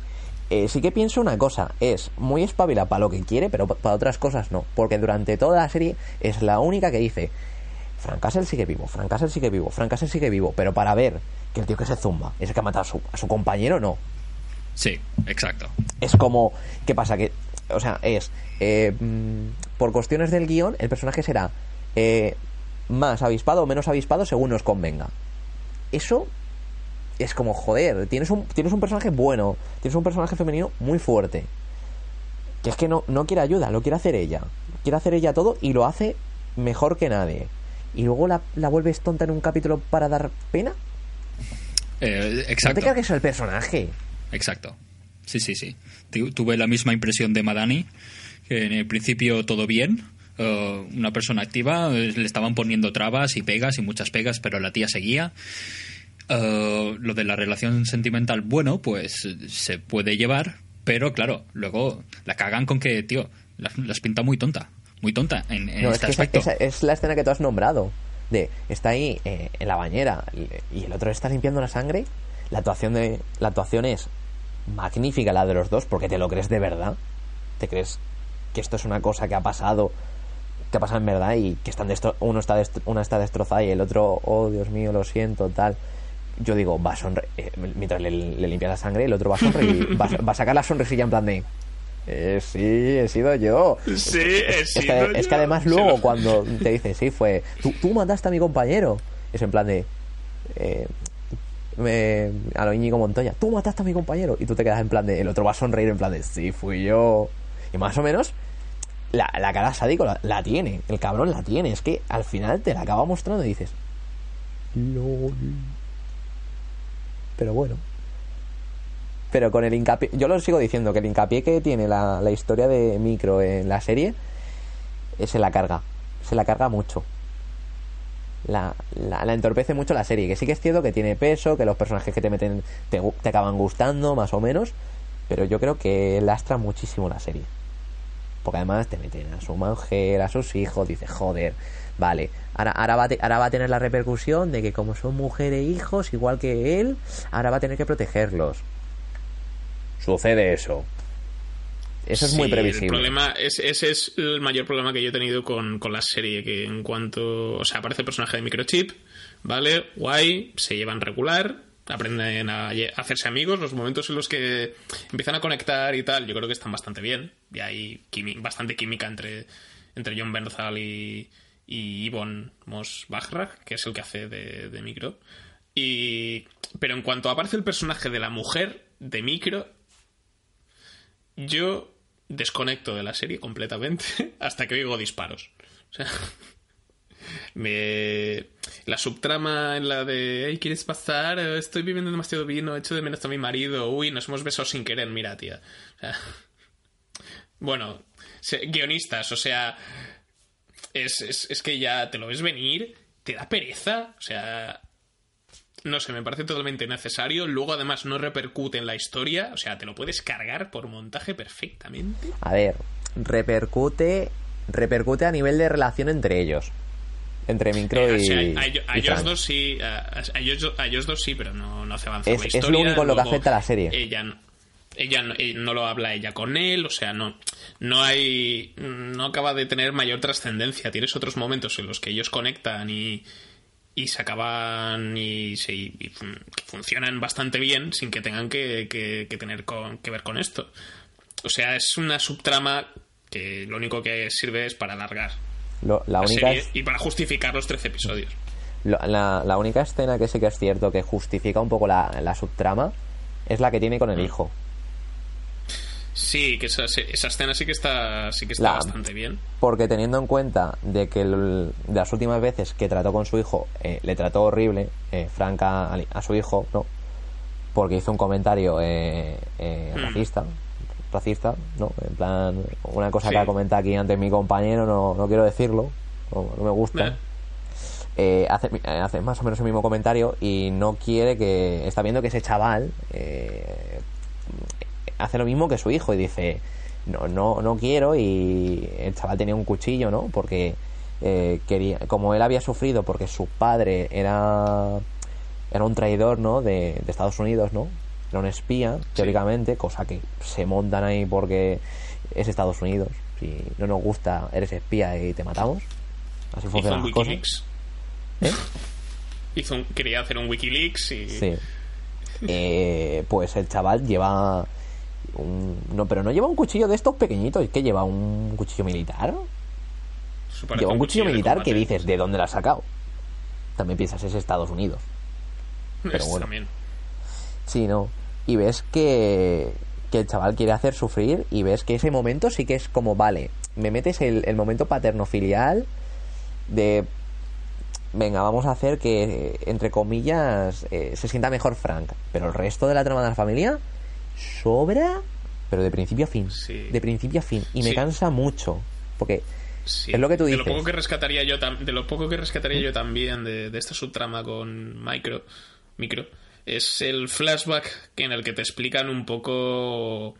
Eh, sí que pienso una cosa, es muy espabila para lo que quiere, pero pa- para otras cosas no. Porque durante toda la serie es la única que dice, Frank Castle sigue vivo, Frank Castle sigue vivo, Frank Castle sigue vivo, pero para ver que el tío que se zumba, ese que ha matado a su, a su compañero, no. Sí, exacto. Es como, ¿qué pasa? Que o sea, es eh, mm, por cuestiones del guion, el personaje será eh, más avispado o menos avispado según nos convenga. Eso es como, joder, tienes un, tienes un personaje bueno, tienes un personaje femenino muy fuerte. Que es que no, no quiere ayuda, lo quiere hacer ella. Quiere hacer ella todo y lo hace mejor que nadie. Y luego la, la vuelves tonta en un capítulo para dar pena. Eh, No te exacto. cargues al personaje. Exacto. Sí, sí, sí. Tu- Tuve la misma impresión de Madani, que en el principio todo bien. eh, una persona activa, eh, le estaban poniendo trabas y pegas y muchas pegas, pero la tía seguía. Eh, lo de la relación sentimental, bueno, pues se puede llevar, pero claro, luego la cagan con que, tío, la, la has pintado muy tonta. Muy tonta en, en No, es este que esa, aspecto. esa es la escena que tú has nombrado. De, está ahí eh, en la bañera y, y el otro está limpiando la sangre. La actuación, de, la actuación es magnífica, la de los dos, porque te lo crees de verdad. Te crees que esto es una cosa que ha pasado, que ha pasado en verdad y que están destro- uno está destro- una está destrozada y el otro, oh Dios mío, lo siento, tal. Yo digo, va a sonreír, mientras le, le limpia la sangre, el otro va a sonreír, va, a- va a sacar la sonrisilla en plan de, eh, sí, he sido yo. Sí, he Es que, sido es que yo. además luego cuando te dice, sí, fue, tú, tú mataste a mi compañero. Es en plan de, eh, me- a lo Íñigo Montoya, tú mataste a mi compañero. Y tú te quedas en plan de, el otro va a sonreír en plan de, sí, fui yo. Y más o menos, la, la cara sádico la, la tiene, el cabrón la tiene. Es que al final te la acaba mostrando y dices, lol. Pero bueno. Pero con el hincapié, yo lo sigo diciendo, que el hincapié que tiene la, la historia de Micro en la serie, eh, se la carga. Se la carga mucho. La, la, entorpece mucho la serie. Que sí que es cierto que tiene peso, que los personajes que te meten te, te acaban gustando, más o menos. Pero yo creo que lastra muchísimo la serie. Porque además te meten a su mujer, a sus hijos, dices, joder, vale, ahora, ahora, va a te- ahora va a tener la repercusión de que como son mujer e hijos, igual que él, ahora va a tener que protegerlos. Sucede eso. Eso es muy previsible. El problema es, ese es el mayor problema que yo he tenido con, con la serie, que en cuanto, o sea, aparece el personaje de Microchip, ¿vale? Guay, se llevan regular, aprenden a hacerse amigos, los momentos en los que empiezan a conectar y tal, yo creo que están bastante bien, y hay quimi- bastante química entre, entre John Bernthal y, y Moss Bachrach, que es el que hace de, de Micro. Y, pero en cuanto aparece el personaje de la mujer de Micro, yo desconecto de la serie completamente hasta que oigo disparos. O sea, me... la subtrama en la de, ¿quieres pasar? Estoy viviendo demasiado bien, no echo de menos a mi marido. Uy, nos hemos besado sin querer, mira, tía. O sea, bueno, guionistas, o sea, es, es, es que ya te lo ves venir, te da pereza, o sea, no sé, me parece totalmente necesario. Luego, además, no repercute en la historia. O sea, te lo puedes cargar por montaje perfectamente. A ver, repercute repercute a nivel de relación entre ellos. Entre Micro Eh, o y, sea, a, ello- a y ellos Frank. dos sí, a, ellos, a ellos dos sí, pero no, no hace avanzar Es- la es lo historia. único en lo que afecta a la serie. Ella, no- ella no, no lo habla ella con él, o sea, no, no hay, no acaba de tener mayor trascendencia. Tienes otros momentos en los que ellos conectan y, y se acaban y, se, y fun- que funcionan bastante bien sin que tengan que, que- que tener con- que ver con esto. O sea, es una subtrama que lo único que sirve es para alargar Lo- la la única serie es- y para justificar los 13 episodios. La, la única escena que sí que es cierto que justifica un poco la, la subtrama es la que tiene con Mm. el hijo. Sí, que esa, esa escena sí que está, sí que está La- bastante bien. Porque teniendo en cuenta de que el- de las últimas veces que trató con su hijo, eh, le trató horrible, eh, Frank a, su hijo, ¿no? Porque hizo un comentario eh, eh, Mm. racista, racista, ¿no? En plan, una cosa Sí. que ha comentado aquí antes mi compañero, no, no quiero decirlo, no, no me gusta. Eh. Hace, hace más o menos el mismo comentario y no quiere que. Está viendo que ese chaval eh, hace lo mismo que su hijo y dice: No, no, no quiero. Y el chaval tenía un cuchillo, ¿no? Porque eh, quería. Como él había sufrido porque su padre era. Era un traidor, ¿no? De, de Estados Unidos, ¿no? Era un espía, teóricamente, cosa que se montan ahí porque es Estados Unidos. Si no nos gusta, eres espía y te matamos. Así funcionan un las cosas. ¿Eh? Hizo un- quería hacer un Wikileaks y... Sí. Eh, pues el chaval lleva un- no, pero no lleva un cuchillo de estos pequeñitos, que lleva un cuchillo militar. Lleva un cuchillo militar que dices, ¿de dónde lo has sacado? También piensas, es Estados Unidos. pero Es bueno. también. Sí, no. Y ves que, que el chaval quiere hacer sufrir y ves que ese momento sí que es como, vale, me metes el, el momento paterno-filial de, venga, vamos a hacer que, entre comillas, eh, se sienta mejor Frank. Pero el resto de la trama de la familia sobra, pero de principio a fin. Sí. De principio a fin. Y me Sí. cansa mucho. Porque Sí. Es lo que tú De dices. lo poco que rescataría yo, de lo poco que rescataría yo también de, de esta subtrama con Micro, Micro, es el flashback que en el que te explican un poco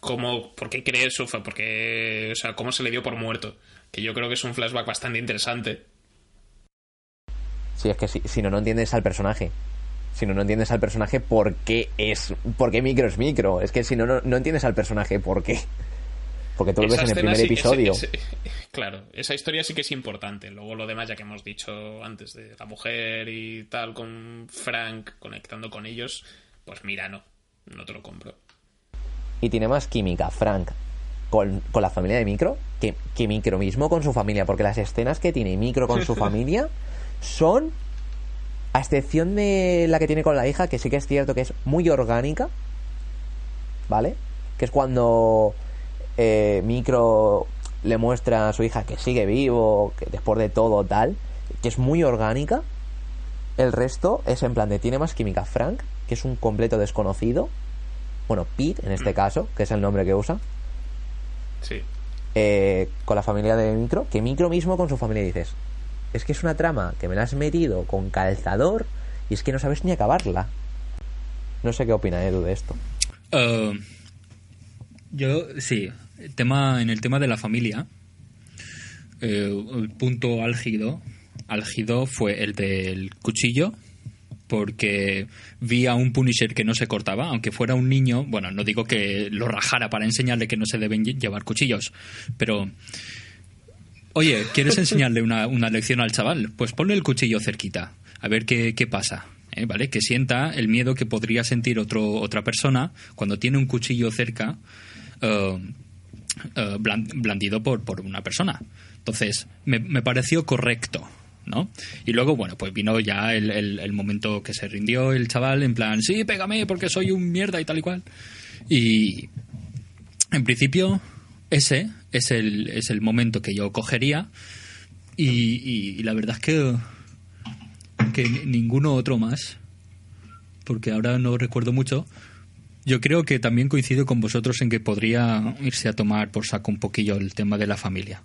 cómo, por qué cree eso, porque, o sea, cómo se le dio por muerto. Que yo creo que es un flashback bastante interesante. Si es que si, si no, no entiendes al personaje. Si no, no entiendes al personaje por qué es. por qué micro es micro. Es que si no, no, no entiendes al personaje por qué. Porque tú lo ves en el primer sí- episodio. ese- ese- claro, esa historia sí que es importante. Luego lo demás, ya que hemos dicho antes de la mujer y tal, con Frank conectando con ellos, pues mira, no, no te lo compro. Y tiene más química, Frank, con, con la familia de micro que, que micro mismo con su familia. Porque las escenas que tiene micro con su familia son. A excepción de la que tiene con la hija, que sí que es cierto que es muy orgánica. ¿Vale? Que es cuando eh, Micro le muestra a su hija que sigue vivo, que después de todo tal, que es muy orgánica. El resto es en plan de tiene más química Frank, que es un completo desconocido. Bueno, Pete en este caso, que es el nombre que usa. Sí. eh, con la familia de Micro, que Micro mismo con su familia dices, es que es una trama que me la has metido con calzador y es que no sabes ni acabarla. No sé qué opina Edu de esto. Eh, yo, sí, el tema, en el tema de la familia, eh, el punto álgido, álgido fue el del cuchillo, porque vi a un Punisher que no se cortaba, aunque fuera un niño, bueno, no digo que lo rajara para enseñarle que no se deben lle- llevar cuchillos, pero... Oye, ¿quieres enseñarle una, una lección al chaval? Pues ponle el cuchillo cerquita, a ver qué, qué pasa. ¿eh? ¿Vale? Que sienta el miedo que podría sentir otro, otra persona cuando tiene un cuchillo cerca eh, eh, blan- blandido por, por una persona. Entonces, me, me pareció correcto, ¿no? Y luego, bueno, pues vino ya el, el- el momento que se rindió el chaval en plan, sí, pégame porque soy un mierda y tal y cual. Y en principio, ese es el, es el momento que yo cogería y, la verdad es que, que ni- ninguno otro más, porque ahora no recuerdo mucho, yo creo que también coincido con vosotros en que podría irse a tomar por saco un poquillo el tema de la familia.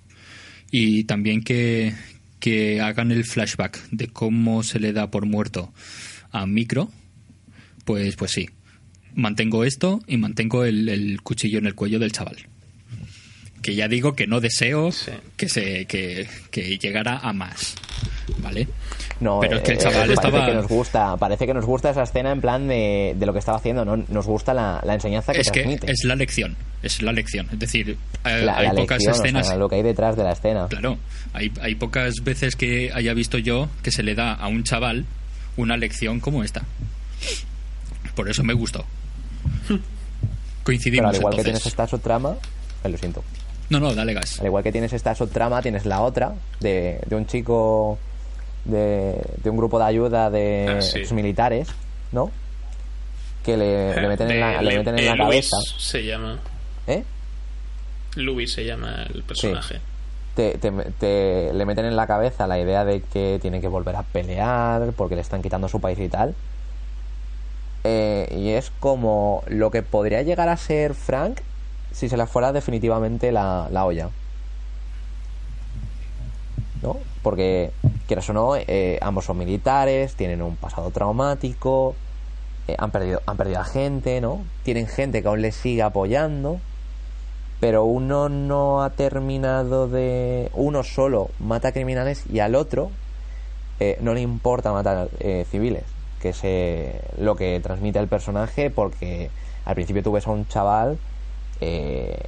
Y también que, que hagan el flashback de cómo se le da por muerto a Micro, pues, pues sí. Mantengo esto y mantengo el, el cuchillo en el cuello del chaval. Que ya digo que no deseo Sí. que, se, que, que llegara a más. ¿Vale? No, Pero es que el eh, chaval parece estaba- que nos gusta, parece que nos gusta esa escena en plan de, de lo que estaba haciendo, ¿no? Nos gusta la, la enseñanza que es que transmite. es la lección. Es la lección. Es decir, eh, la, hay la pocas lección, o sea, escenas. lo que hay detrás de la escena. Claro, hay, hay pocas veces que haya visto yo que se le da a un chaval una lección como esta. Por eso me gustó. Pero Coincidimos al igual que entonces. tienes esta subtrama, eh, lo siento. No, no, dale gas. Al igual que tienes esta subtrama, tienes la otra de, de un chico de, de un grupo de ayuda de Ah, sí. militares, ¿no? Que le, le meten en la, De- le meten en eh, la Luis cabeza. se llama. ¿Eh? Louis se llama el personaje. te, te- te- le meten en la cabeza la idea de que tiene que volver a pelear porque le están quitando su país y tal. Eh, y es como lo que podría llegar a ser Frank si se le fuera definitivamente la, la olla. ¿No? Porque, quieras o no, eh, ambos son militares, tienen un pasado traumático, eh, han, perdido, han perdido a gente, ¿no? Tienen gente que aún les sigue apoyando pero uno no ha terminado de uno solo mata criminales y al otro eh, no le importa matar eh, civiles que es lo que transmite el personaje porque al principio tú ves a un chaval eh,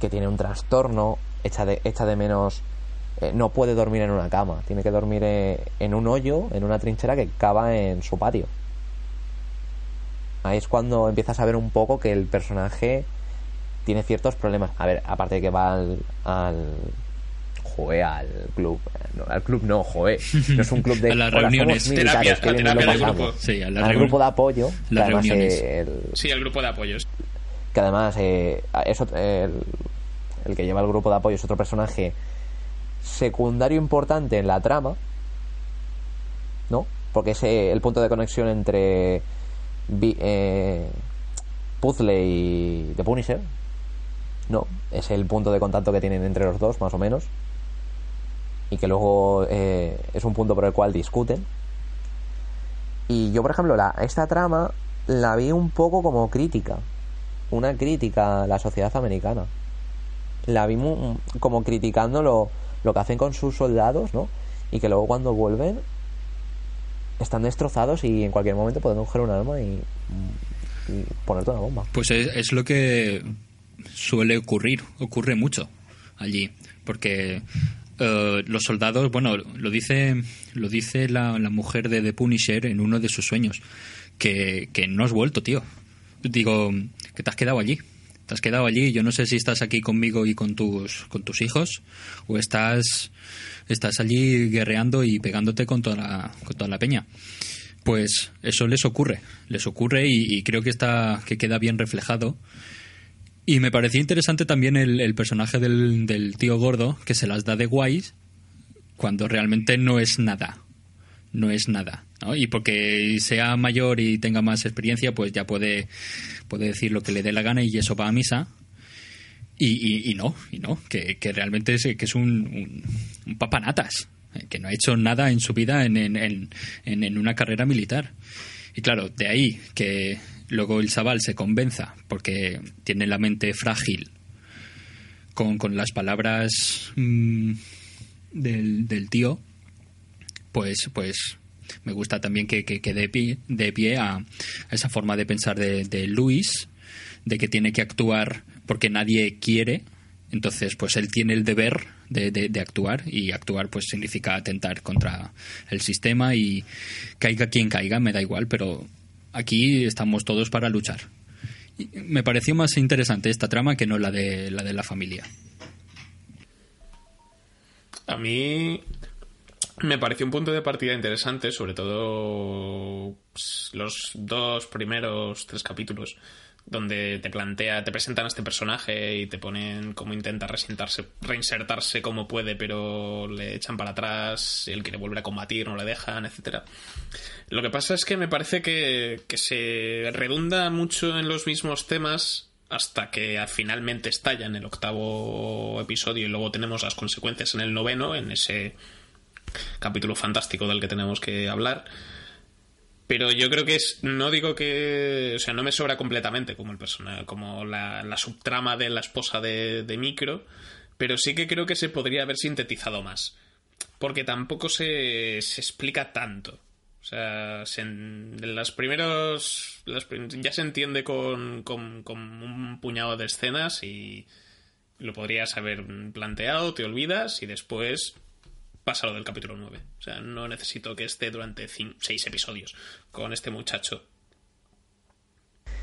que tiene un trastorno echa de, echa de menos eh, no puede dormir en una cama tiene que dormir eh, en un hoyo en una trinchera que cava en su patio Ahí es cuando empiezas a ver un poco que el personaje tiene ciertos problemas. A ver, aparte de que va al, al joe, al club. No, al club no, joe. No es un club de A las "Hola, somos reuniones. militares, Terapia, que del pasamos". grupo. Sí, a al grupo de apoyo. las reuniones. el- Sí, el grupo de apoyos. Que además eh, es ot- el, que lleva el grupo de apoyo es otro personaje secundario importante en la trama, ¿no? Porque es eh, el punto de conexión entre eh, Puzzle y The Punisher, ¿no? Es el punto de contacto que tienen entre los dos, más o menos. Y que luego eh, es un punto por el cual discuten. Y yo, por ejemplo, la, esta trama la vi un poco como crítica. Una crítica a la sociedad americana. La vi mu- como criticando lo, lo que hacen con sus soldados, ¿no? Y que luego cuando vuelven están destrozados y en cualquier momento pueden coger un arma y, y ponerte una bomba. Pues es, es lo que suele ocurrir, ocurre mucho allí, porque eh, los soldados, bueno, lo dice, lo dice la, la mujer de The Punisher en uno de sus sueños, que, que no has vuelto, tío. Digo, que te has quedado allí. Te has quedado allí. Yo no sé si estás aquí conmigo y con tus, con tus hijos o estás, estás allí guerreando y pegándote con toda la, con toda la peña. Pues eso les ocurre, les ocurre y, creo que está que queda bien reflejado. Y me parecía interesante también el, el personaje del, del tío gordo que se las da de guays cuando realmente no es nada, no es nada. Y porque sea mayor y tenga más experiencia, pues ya puede, puede decir lo que le dé la gana y eso va a misa. Y, y- no, y no, que, que realmente es, que es un, un, un papanatas, eh, que no ha hecho nada en su vida en, en, en, en- en una carrera militar. Y claro, de ahí que luego el chaval se convenza, porque tiene la mente frágil, con, con las palabras mm, del, del tío, pues, pues me gusta también que, que, dé pie, dé pie a, esa forma de pensar de, de Luis, de que tiene que actuar porque nadie quiere. Entonces, pues él tiene el deber de, de- de actuar y actuar pues significa atentar contra el sistema y caiga quien caiga, me da igual, pero aquí estamos todos para luchar. Me pareció más interesante esta trama que no la de la de la familia. A mí me pareció un punto de partida interesante, sobre todo pues, los dos primeros tres capítulos, donde te plantea, te presentan a este personaje y te ponen cómo intenta reinsertarse, como puede, pero le echan para atrás, él quiere volver a combatir, no le dejan, etcétera. Lo que pasa es que me parece que, que se redunda mucho en los mismos temas hasta que finalmente estalla en el octavo episodio y luego tenemos las consecuencias en el noveno, en ese capítulo fantástico del que tenemos que hablar. Pero yo creo que es. No digo que. O sea, no me sobra completamente como el personaje. como la, subtrama de la esposa de, de Micro. Pero sí que creo que se podría haber sintetizado más. Porque tampoco se, se explica tanto. O sea, se, en las primeros. ya se entiende con, con, con un puñado de escenas y lo podrías haber planteado, te olvidas y después pasa lo del capítulo 9. O sea, no necesito que esté durante 6 episodios con este muchacho.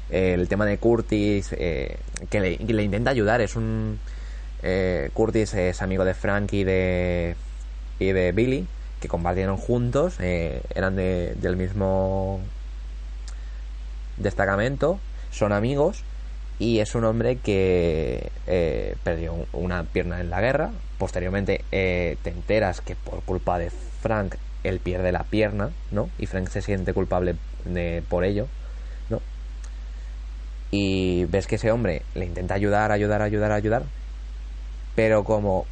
el tema de Curtis, eh, que, le, intenta ayudar, es un... eh, Curtis es amigo de Frank y de, y de Billy, que compartieron juntos, eh, eran de- del mismo destacamento, son amigos, y es un hombre que eh, perdió un- una pierna en la guerra, posteriormente eh, te enteras que por culpa de Frank él pierde la pierna, ¿no? Y Frank se siente culpable de- por ello, ¿no? y ves que ese hombre le intenta ayudar, ayudar, ayudar, ayudar, pero como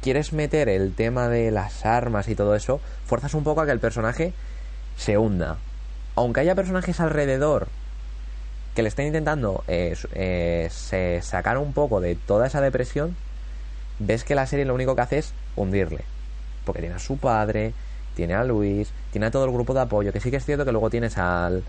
quieres meter el tema de las armas y todo eso, fuerzas un poco a que el personaje se hunda. Aunque haya personajes alrededor que le estén intentando eh, eh, se- sacar un poco de toda esa depresión, ves que la serie lo único que hace es hundirle. Porque tiene a su padre, tiene a Luis, tiene a todo el grupo de apoyo, que sí que es cierto que luego tienes al,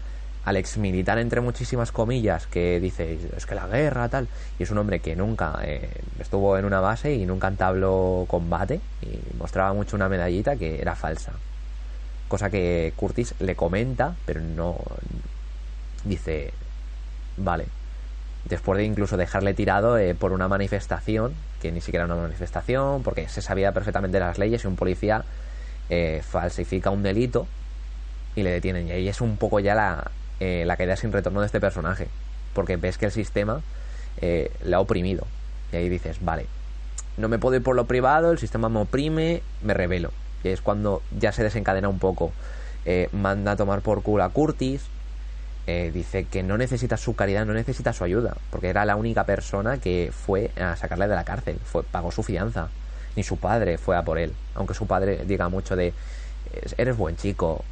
al ex militar entre muchísimas comillas que dice es que la guerra tal y es un hombre que nunca eh, estuvo en una base y nunca entabló combate y mostraba mucho una medallita que era falsa. Cosa que Curtis le comenta pero no dice, vale, después de incluso dejarle tirado eh, por una manifestación, que ni siquiera era una manifestación, porque se sabía perfectamente las leyes y un policía eh, falsifica un delito y le detienen. Y ahí es un poco ya la, eh, la caída sin retorno de este personaje, porque ves que el sistema eh, le ha oprimido. Y ahí dices, vale, no me puedo ir por lo privado, el sistema me oprime, me revelo. Y es cuando ya se desencadena un poco. Eh, manda a tomar por culo a Curtis. Eh, dice que no necesita su caridad, no necesita su ayuda, porque era la única persona que fue a sacarle de la cárcel, fue, pagó su fianza, ni su padre fue a por él, aunque su padre diga mucho de, "Es- eres buen chico,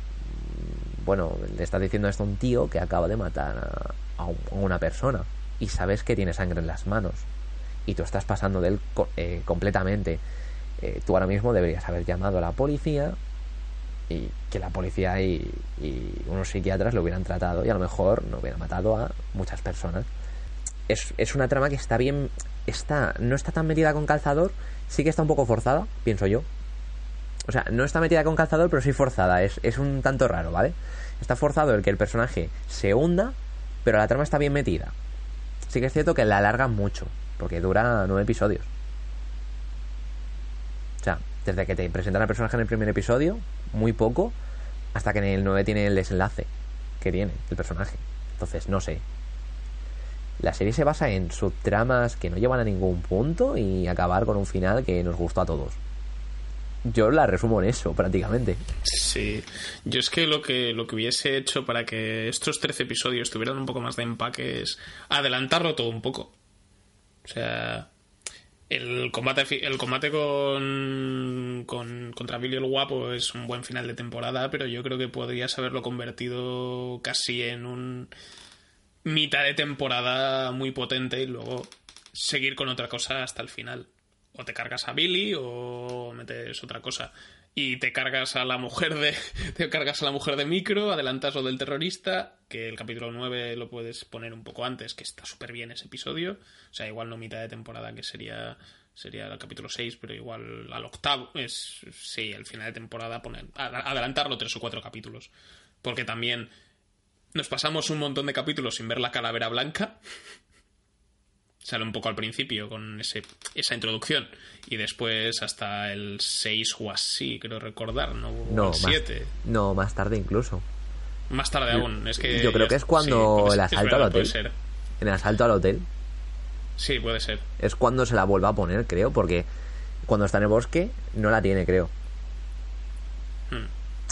bueno, le estás diciendo esto a un tío que acaba de matar a, a un- a una persona y sabes que tiene sangre en las manos y tú estás pasando de él eh, completamente. Eh, tú ahora mismo deberías haber llamado a la policía y que la policía y, y unos psiquiatras lo hubieran tratado y a lo mejor no hubieran matado a muchas personas. Es, es una trama que está bien, está, no está tan metida con calzador, sí que está un poco forzada, pienso yo, o sea, no está metida con calzador, pero sí forzada. Es, es un tanto raro, ¿vale? Está forzado el que el personaje se hunda, pero la trama está bien metida. Sí que es cierto que la alargan mucho, porque dura nueve episodios. O sea, desde que te presentan al personaje en el primer episodio, muy poco, hasta que en el 9 tiene el desenlace que tiene el personaje. Entonces, no sé. La serie se basa en subtramas que no llevan a ningún punto y acabar con un final que nos gustó a todos. Yo la resumo en eso, prácticamente. Sí, yo es que lo que lo que hubiese hecho para que estos 13 episodios tuvieran un poco más de empaque es adelantarlo todo un poco. O sea, el combate el combate con, con contra Billy el Guapo es un buen final de temporada, pero yo creo que podrías haberlo convertido casi en un mitad de temporada muy potente y luego seguir con otra cosa hasta el final. O te cargas a Billy o metes otra cosa. Y te cargas a la mujer de. Te cargas a la mujer de micro, adelantas lo del terrorista, que el capítulo 9 lo puedes poner un poco antes, que está súper bien ese episodio. O sea, igual no mitad de temporada, que sería. Sería el capítulo 6, pero igual al octavo. Es. Sí, el final de temporada poner. Adelantarlo tres o cuatro capítulos. Porque también. Nos pasamos un montón de capítulos sin ver la calavera blanca. Sale un poco al principio con ese, esa introducción. Y después hasta el 6 o así, creo recordar, ¿no? No, el más, 7. no, más tarde incluso. Más tarde aún. Es que Yo creo que es cuando el asalto al puede hotel. ser. En el asalto al hotel Sí, puede ser. es cuando se la vuelva a poner, creo, porque cuando está en el bosque no la tiene, creo. Hmm.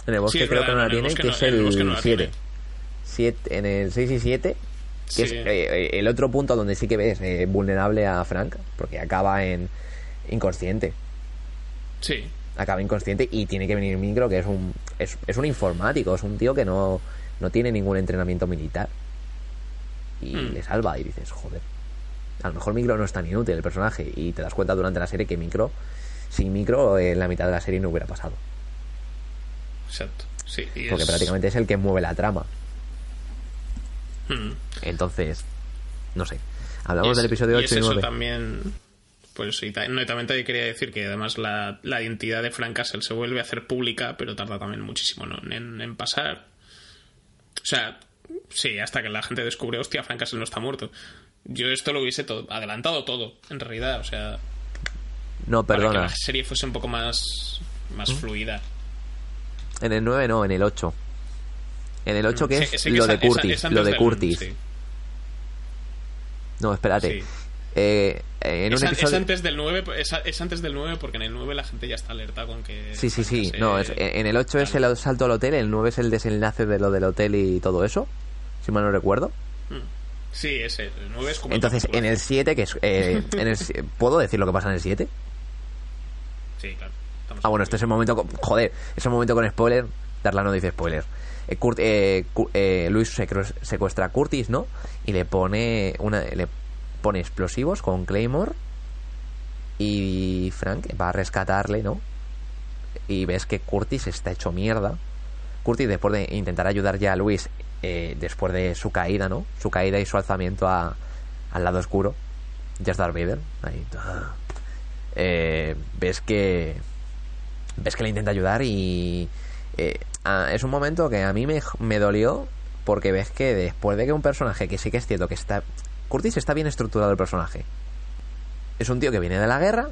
En el bosque Sí, creo verdad, que no la tiene, que no- es el bosque no el la 7. tiene. Siete- En el 6 y 7, que es eh, el otro punto donde sí que ves eh, vulnerable a Frank, porque acaba en inconsciente. Sí. Acaba inconsciente y tiene que venir Micro, que es un, es, es un informático, es un tío que no, no tiene ningún entrenamiento militar. Y Hmm. le salva y dices, joder. A lo mejor Micro no es tan inútil el personaje y te das cuenta durante la serie que Micro, sin Micro en la mitad de la serie no hubiera pasado. Exacto. Sí, y Porque es- prácticamente es el que mueve la trama. Hmm. Entonces, no sé. Y Hablamos es- del episodio y 8 y es eso 9. también. Pues sí, no, y también te quería decir que además la, la identidad de Frank Castle se vuelve a hacer pública, pero tarda también muchísimo ¿no? en, en pasar. O sea, sí, hasta que la gente descubre, hostia, Frank Castle no está muerto. Yo esto lo hubiese todo, adelantado todo, en realidad, o sea, No, para que perdona. la serie fuese un poco más, más fluida. En el 9 no, en el 8. En el 8 que es lo es- de es- Curtis. es lo de Curtis. No, espérate. sí. Eh, en Es, un an- es episodio... antes del 9, es, es antes del 9 porque en el 9 la gente ya está alerta con que... Sí, sí, sí. se- No, es- en el 8 es el asalto al hotel, el 9 es el desenlace de lo del hotel y todo eso. Si mal no recuerdo. Sí, ese, el 9 es como... Entonces, capítulo. en el 7, que es. eh, en el ¿Puedo decir lo que pasa en el 7? Sí, claro. estamos Ah, bueno, este es el momento. con- Joder, es el momento con spoiler. Darla no dice spoiler. Eh, eh, eh, Luis secuestra a Curtis, ¿no? Y le pone una le pone explosivos con Claymore. Y Frank va a rescatarle, ¿no? Y ves que Curtis está hecho mierda. Curtis, después de intentar ayudar ya a Luis, después de su caída, ¿no? Su caída y su alzamiento a- al lado oscuro. Ya es Vader. Ahí, ah. Ves que ves que le intenta ayudar y ah, es un momento que a mí me, me dolió porque ves que después de que un personaje que sí que es cierto que está... Curtis está bien estructurado el personaje. Es un tío que viene de la guerra,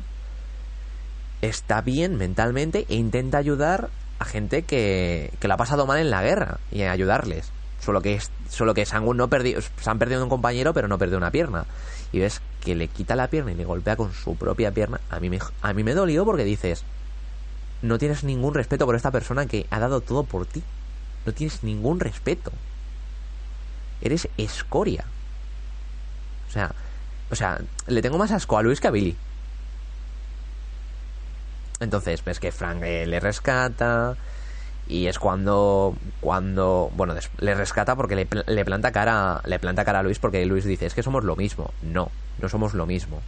está bien mentalmente e intenta ayudar a gente que, que la ha pasado mal en la guerra y ayudarles. Solo que, es, solo que Sangun no perdió, se han perdido un compañero, pero no perdió una pierna. Y ves que le quita la pierna y le golpea con su propia pierna. A mí me, a mí me dolió porque dices, no tienes ningún respeto por esta persona que ha dado todo por ti. No tienes ningún respeto. Eres escoria. O sea, o sea, le tengo más asco a Luis que a Billy. Entonces, ves que Frank le rescata. Y es cuando. cuando. Bueno, le rescata porque le, le planta cara. Le planta cara a Luis porque Luis dice, es que somos lo mismo. No, no somos lo mismo.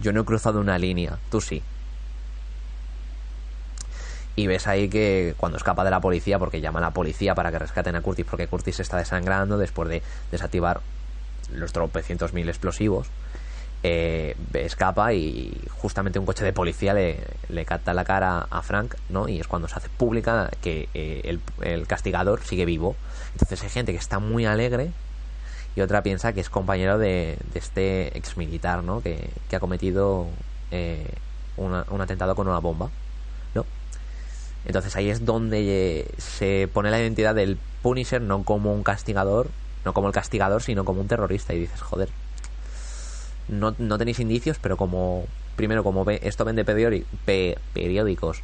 Yo no he cruzado una línea, tú sí. Y ves ahí que cuando escapa de la policía, porque llama a la policía para que rescaten a Curtis, porque Curtis se está desangrando después de desactivar los tropecientos mil explosivos, eh, escapa y justamente un coche de policía le, le capta la cara a Frank, ¿no? Y es cuando se hace pública que eh, el, el castigador sigue vivo. Entonces hay gente que está muy alegre y otra piensa que es compañero de, este ex militar, ¿no? Que, que ha cometido eh, una- un atentado con una bomba. Entonces ahí es donde eh, se pone la identidad del Punisher no como un castigador, no como el castigador, sino como un terrorista. Y dices, joder, no, no tenéis indicios, pero como, primero, como ve, esto vende periódicos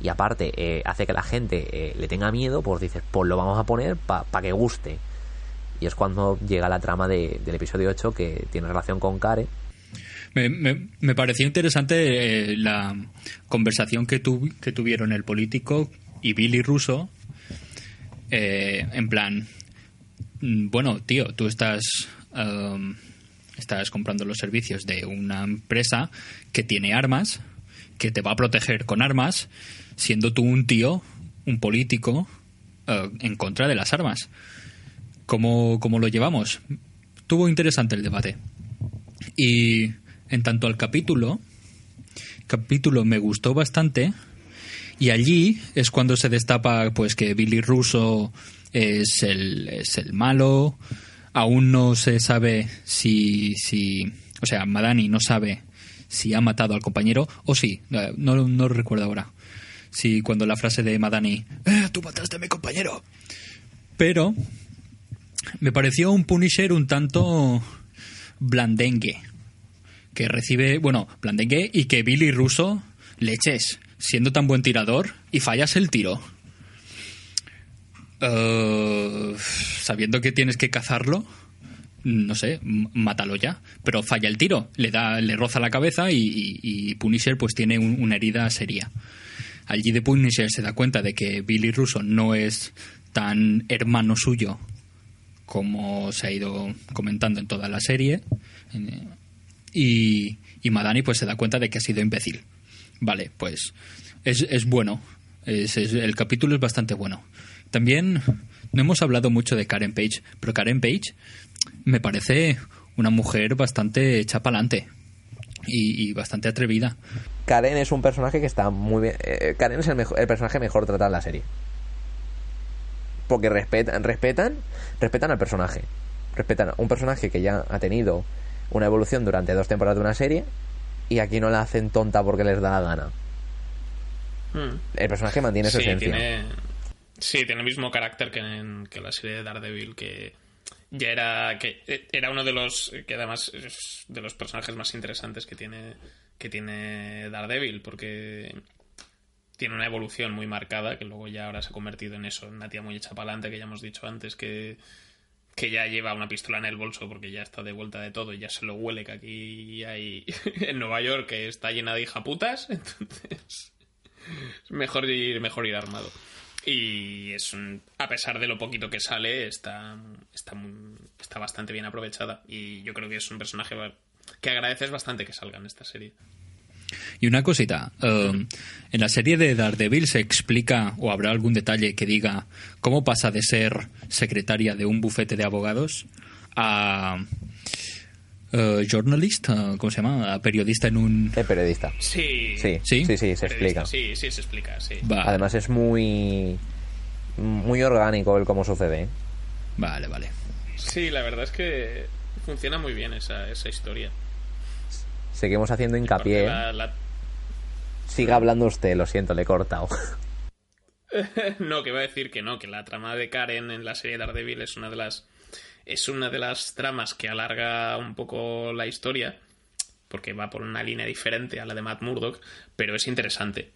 y aparte eh, hace que la gente eh, le tenga miedo, pues dices, pues lo vamos a poner para que guste. Y es cuando llega la trama de- del episodio 8 que tiene relación con Karen. Me, me- pareció interesante eh, la conversación que, tu- que tuvieron el político y Billy Russo. eh, en plan, mm, bueno, tío, tú estás, um, estás comprando los servicios de una empresa que tiene armas, que te va a proteger con armas, siendo tú un tío, un político, eh, en contra de las armas. ¿Cómo, ¿Cómo lo llevamos? Tuvo interesante el debate. Y en tanto al capítulo, capítulo me gustó bastante. Y allí es cuando se destapa pues que Billy Russo es el, es el malo. Aún no se sabe si, si. O sea, Madani no sabe si ha matado al compañero o sí. eh, No, no recuerdo ahora. Si cuando la frase de Madani. "Eh, tú mataste a mi compañero. Pero. Me pareció un Punisher un tanto blandengue que recibe, bueno, blandengue y que Billy Russo leches, siendo tan buen tirador y fallas el tiro. Eh, sabiendo que tienes que cazarlo, no sé, mátalo ya, pero falla el tiro, le da, le roza la cabeza y, Punisher pues tiene un- una herida seria. Allí de Punisher se da cuenta de que Billy Russo no es tan hermano suyo como se ha ido comentando en toda la serie. Y, y Madani pues se da cuenta de que ha sido imbécil. Vale, pues es, es bueno. El capítulo es bastante bueno. También no hemos hablado mucho de Karen Page, pero Karen Page me parece una mujer bastante chapalante y, y bastante atrevida. Karen es un personaje que está muy bien. eh, Karen es el, el personaje mejor tratado en la serie. Porque respetan, respetan, respetan al personaje. Respetan a un personaje que ya ha tenido una evolución durante dos temporadas de una serie y aquí no la hacen tonta porque les da la gana. Hmm. El personaje mantiene su sí, esencia. tiene, sí, tiene el mismo carácter que en que la serie de Daredevil, que ya era que era uno de los que además es de los personajes más interesantes que tiene que tiene Daredevil, porque tiene una evolución muy marcada que luego ya ahora se ha convertido en eso, en una tía muy hecha para adelante que ya hemos dicho antes que que ya lleva una pistola en el bolso porque ya está de vuelta de todo y ya se lo huele que aquí hay en Nueva York que está llena de hijaputas, entonces mejor ir mejor ir armado. Y es un, a pesar de lo poquito que sale está está está bastante bien aprovechada y yo creo que es un personaje que agradeces bastante que salga en esta serie Y una cosita, um, en la serie de Daredevil se explica o habrá algún detalle que diga cómo pasa de ser secretaria de un bufete de abogados a eh, journalist, eh, ¿cómo se llama? A periodista en un... El periodista. sí Sí, ¿Sí? sí, sí, se explica. sí sí se explica sí. Además es muy muy orgánico el cómo sucede. ¿eh? Vale, vale. Sí, la verdad es que funciona muy bien esa, esa historia. Seguimos haciendo hincapié. La- la- Siga hablando usted, lo siento, le he cortado. no, que iba a decir que no, que la trama de Karen en la serie Daredevil es una de las es una de las tramas que alarga un poco la historia porque va por una línea diferente a la de Matt Murdock, pero es interesante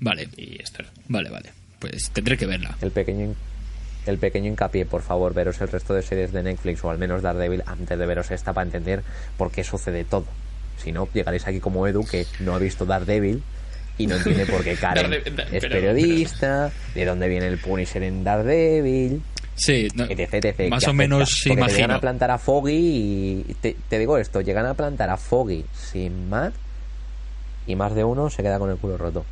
Vale, y vale, vale. Pues tendré que verla. El pequeño, el pequeño hincapié, por favor, veros el resto de series de Netflix o al menos Daredevil antes de veros esta para entender por qué sucede todo. Si no, llegaréis aquí como Edu, que no ha visto Daredevil y no entiende por qué Karen es periodista, de dónde viene el Punisher en Daredevil, Sí, no, etc, etc. más o menos. Porque te llegan imagino. a plantar a Foggy y... Te, te digo esto, llegan a plantar a Foggy sin Matt y más de uno se queda con el culo roto.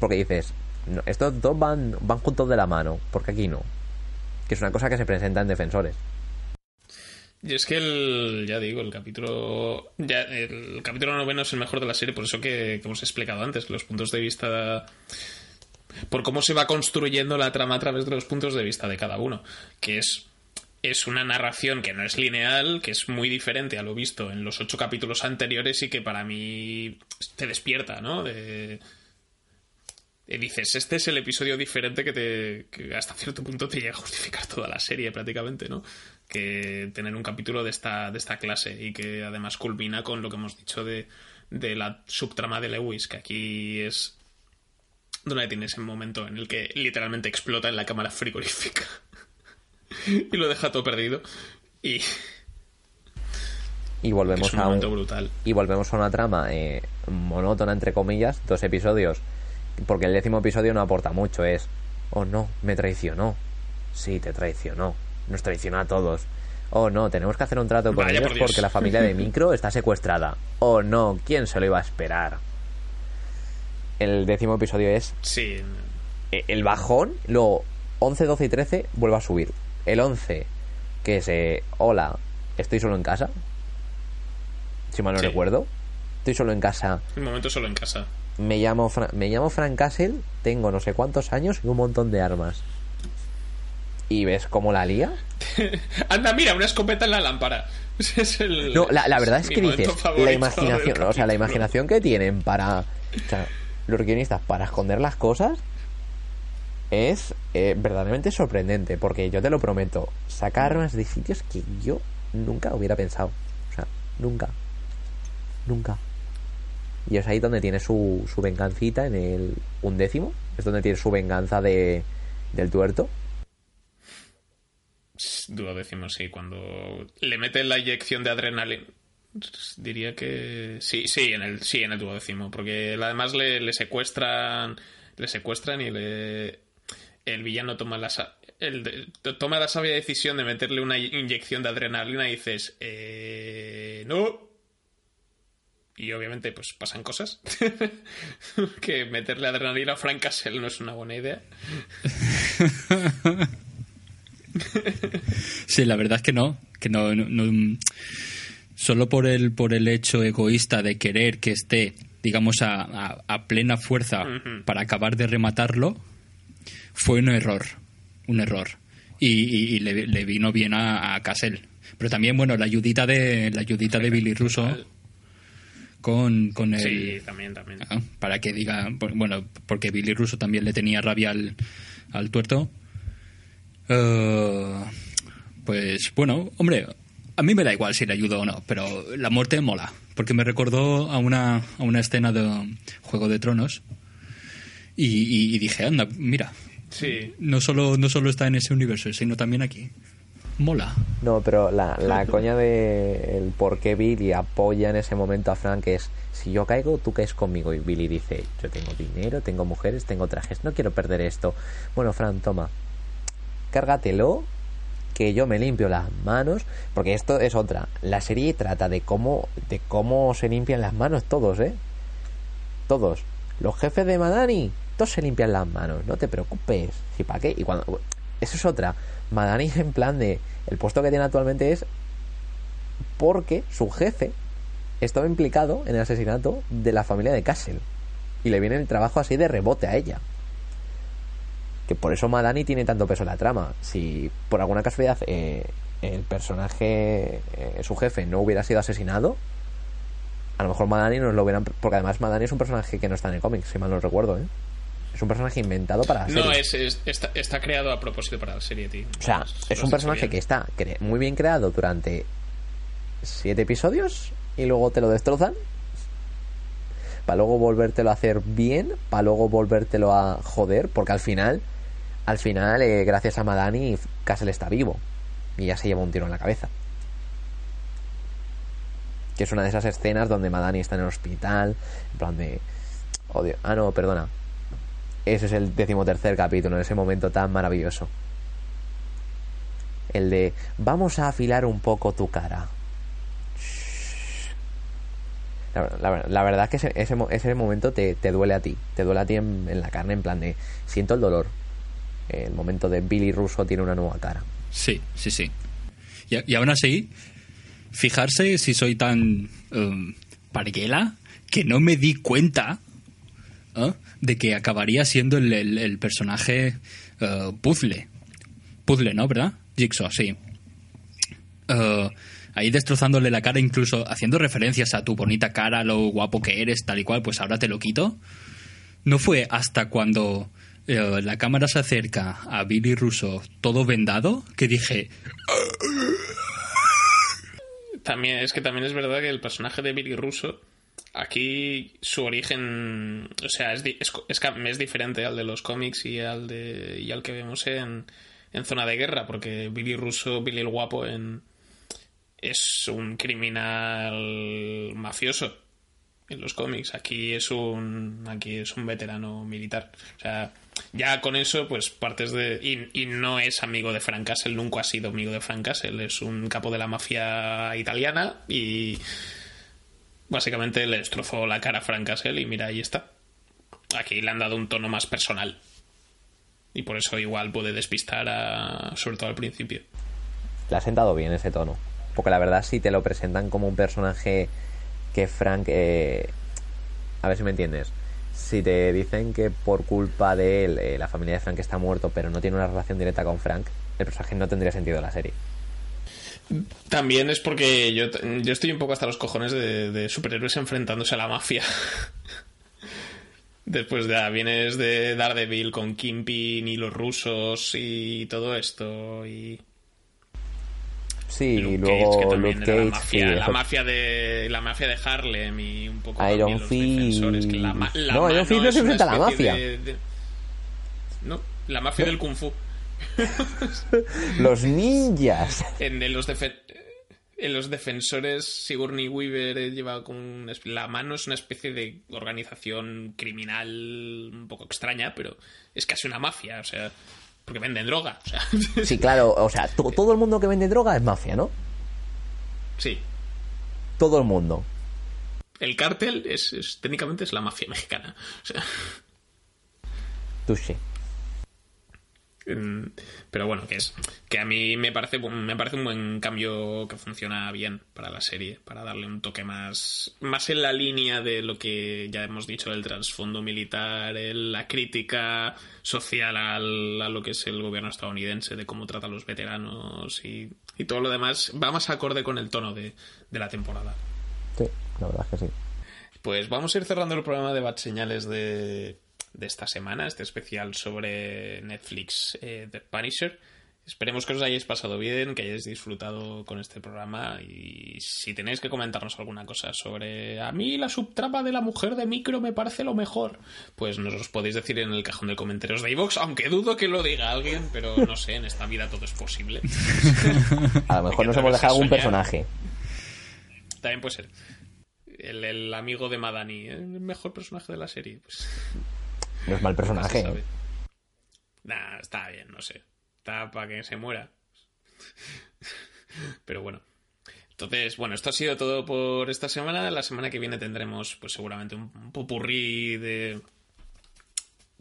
Porque dices, estos dos van, van juntos de la mano, porque aquí no. Que es una cosa que se presenta en Defensores. Y es que el, ya digo, el capítulo, ya, el capítulo noveno es el mejor de la serie, por eso que, hemos explicado antes, los puntos de vista, por cómo se va construyendo la trama a través de los puntos de vista de cada uno, que es, es una narración que no es lineal, que es muy diferente a lo visto en los ocho capítulos anteriores y que para mí te despierta, ¿no? De, dices, este es el episodio diferente que, te, que hasta cierto punto te llega a justificar toda la serie prácticamente, ¿no? Que tener un capítulo de esta, de esta clase y que además culmina con lo que hemos dicho de, de la subtrama de Lewis, que aquí es donde tienes ese momento en el que literalmente explota en la cámara frigorífica y lo deja todo perdido y Y volvemos es un a un, brutal. y volvemos a una trama eh, monótona entre comillas, dos episodios, porque el décimo episodio no aporta mucho, es, oh no, me traicionó, sí, te traicionó, nos traicionó a todos, oh no, tenemos que hacer un trato con Vaya ellos por porque la familia de Micro está secuestrada, oh no, ¿quién se lo iba a esperar? El décimo episodio es Sí, eh, el bajón, luego 11, 12 y 13 vuelve a subir. El 11, que es, eh, hola, estoy solo en casa. Si mal no Sí. recuerdo. Estoy solo en casa. un momento solo en casa. Me llamo, Fra- me llamo Frank Castle, tengo no sé cuántos años y un montón de armas. ¿Y ves cómo la lía? Anda, mira, una escopeta en la lámpara. Es el, No, la, la verdad es que dices, la imaginación, o sea, la imaginación que tienen para, o sea, los guionistas para esconder las cosas es eh, verdaderamente sorprendente, porque yo te lo prometo, sacar armas de sitios que yo nunca hubiera pensado, o sea, nunca, nunca. Y es ahí donde tiene su, su vengancita en el undécimo, es donde tiene su venganza de, del tuerto. Duodécimo, sí, cuando le meten la inyección de adrenalina. Diría que sí, sí, en el sí, en el duodécimo, porque además le, le secuestran, le secuestran y le el villano toma la toma la sabia decisión de meterle una inyección de adrenalina y dices, eh, no. Y obviamente pues pasan cosas. que meterle adrenalina a Frank Castle no es una buena idea. Sí, la verdad es que no, que no, no- no- solo por el por el hecho egoísta de querer que esté, digamos, a, a- a plena fuerza para acabar de rematarlo, fue un error, un error. Y, y- y le, le vino bien a, a Cassell. Pero también, bueno, la ayudita de la ayudita de Billy Russo con, con el Sí, también, también. Ah, para que diga, bueno, porque Billy Russo también le tenía rabia al, al tuerto. Eh, pues bueno, hombre, a mí me da igual si le ayudo o no, pero la muerte mola, porque me recordó a una, a una escena de Juego de Tronos y, y- y dije, anda, mira, Sí. no solo, no solo está en ese universo, sino también aquí. Mola. No, pero la, la coña de el por qué Billy apoya en ese momento a Frank es si yo caigo, tú caes conmigo. Y Billy dice, yo tengo dinero, tengo mujeres, tengo trajes, no quiero perder esto. Bueno, Frank, toma, cárgatelo, que yo me limpio las manos, porque esto es otra. La serie trata de cómo, de cómo se limpian las manos todos, ¿eh? Todos. Los jefes de Madani, todos se limpian las manos, no te preocupes. ¿Y para qué? Y cuando... Eso es otra. Madani en plan de... El puesto que tiene actualmente es porque su jefe estaba implicado en el asesinato de la familia de Castle. Y le viene el trabajo así de rebote a ella. Que por eso Madani tiene tanto peso en la trama. Si por alguna casualidad eh, el personaje, eh, su jefe, no hubiera sido asesinado, a lo mejor Madani nos lo hubieran. Porque además Madani es un personaje que no está en el cómic, si mal no recuerdo, ¿eh? Es un personaje inventado para la serie. No, es, es- está, está creado a propósito para la serie, tío. O sea, es un personaje que está muy bien creado durante siete episodios y luego te lo destrozan para luego volvértelo a hacer bien, para luego volvértelo a joder, porque al final, al final, eh, gracias a Madani, Castle está vivo y ya se lleva un tiro en la cabeza. Que es una de esas escenas donde Madani está en el hospital, en plan de... Odio. Ah, no, perdona. Ese es el decimotercer capítulo, en ese momento tan maravilloso. El de vamos a afilar un poco tu cara. La, la- la verdad es que ese, ese, mo- ese momento te, te duele a ti. Te duele a ti en, la carne, en plan de siento el dolor. El momento de Billy Russo tiene una nueva cara. Sí, sí, sí. Y, y aún así, fijarse si soy tan um, que no me di cuenta ¿eh? de que acabaría siendo el, el- personaje eh, puzzle. Puzzle, ¿no? ¿Verdad? Jigsaw, sí. Eh, ahí destrozándole la cara, incluso haciendo referencias a tu bonita cara, lo guapo que eres, tal y cual, pues ahora te lo quito. No fue hasta cuando eh, la cámara se acerca a Billy Russo todo vendado que dije, También, es que también es verdad que el personaje de Billy Russo, aquí su origen, o sea, es, es, es, es diferente al de los cómics y al, de, y al que vemos en, en Zona de Guerra, porque Billy Russo, Billy el Guapo, en, es un criminal mafioso en los cómics. Aquí es un aquí es un veterano militar. O sea, ya con eso, pues partes de. Y, y no es amigo de Frank Castle, nunca ha sido amigo de Frank Castle. Es un capo de la mafia italiana y. Básicamente le destrozó la cara a Frank Castle y mira, ahí está. Aquí le han dado un tono más personal. Y por eso igual puede despistar a. sobre todo al principio. Le ha sentado bien ese tono. Porque la verdad, si te lo presentan como un personaje que Frank. eh, a ver si me entiendes. Si te dicen que por culpa de él eh, la familia de Frank está muerto, pero no tiene una relación directa con Frank, el personaje no tendría sentido en la serie. También es porque yo, yo estoy un poco hasta los cojones de, de superhéroes enfrentándose a la mafia. Después de ah, vienes de Daredevil con Kimpin y los rusos y todo esto y Sí, y luego Cage, Luke Cage, la sí, mafia, la mafia de la mafia de Harlem y un poco Iron también los Fist. defensores, que la, ma- la No, Iron Fist no se enfrenta a la mafia. de- de- no, la mafia del kung fu. Los ninjas. En, en los en los defensores, Sigourney Weaver lleva con la mano es una especie de organización criminal un poco extraña, pero es casi una mafia, o sea, porque venden droga, o sea, Sí, claro, o sea, to- todo el mundo que vende droga es mafia, ¿no? sí. Todo el mundo. El cártel es, es- técnicamente es la mafia mexicana, o sea, Touché. Mm, pero bueno, que es que a mí me parece me parece un buen cambio que funciona bien para la serie, para darle un toque más más en la línea de lo que ya hemos dicho del trasfondo militar, el- la crítica social al- a lo que es el gobierno estadounidense, de cómo trata a los veteranos y, y todo lo demás, va más acorde con el tono de, de la temporada. Sí, la verdad es que sí. Pues vamos a ir cerrando el programa de Bad Señales de, de esta semana, este especial sobre Netflix eh, The Punisher. Esperemos que os hayáis pasado bien, que hayáis disfrutado con este programa y si tenéis que comentarnos alguna cosa sobre a mí la subtrama de la mujer de micro me parece lo mejor, pues nos los podéis decir en el cajón de comentarios de iVoox, aunque dudo que lo diga alguien, pero no sé, en esta vida todo es posible. A lo mejor nos hemos dejado algún personaje. También puede ser. El, el amigo de Madani, ¿eh? el mejor personaje de la serie. Pues No es mal personaje. Nah, está bien, no sé. Está para que se muera. Pero bueno. Entonces, bueno, esto ha sido todo por esta semana. La semana que viene tendremos, pues seguramente un, popurrí de.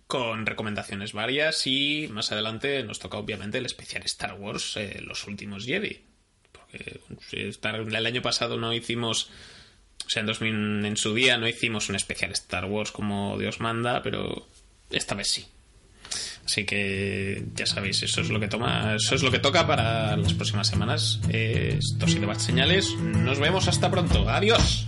con recomendaciones varias. Y más adelante nos toca, obviamente, el especial Star Wars, eh, Los últimos Jedi. Porque el año pasado no hicimos. O sea, en, 2000, en su día no hicimos un especial Star Wars como Dios manda, pero esta vez sí. Así que ya sabéis, eso es lo que toma, eso es lo que toca para las próximas semanas. Eh, esto ha sido Bad Señales. Nos vemos hasta pronto. Adiós.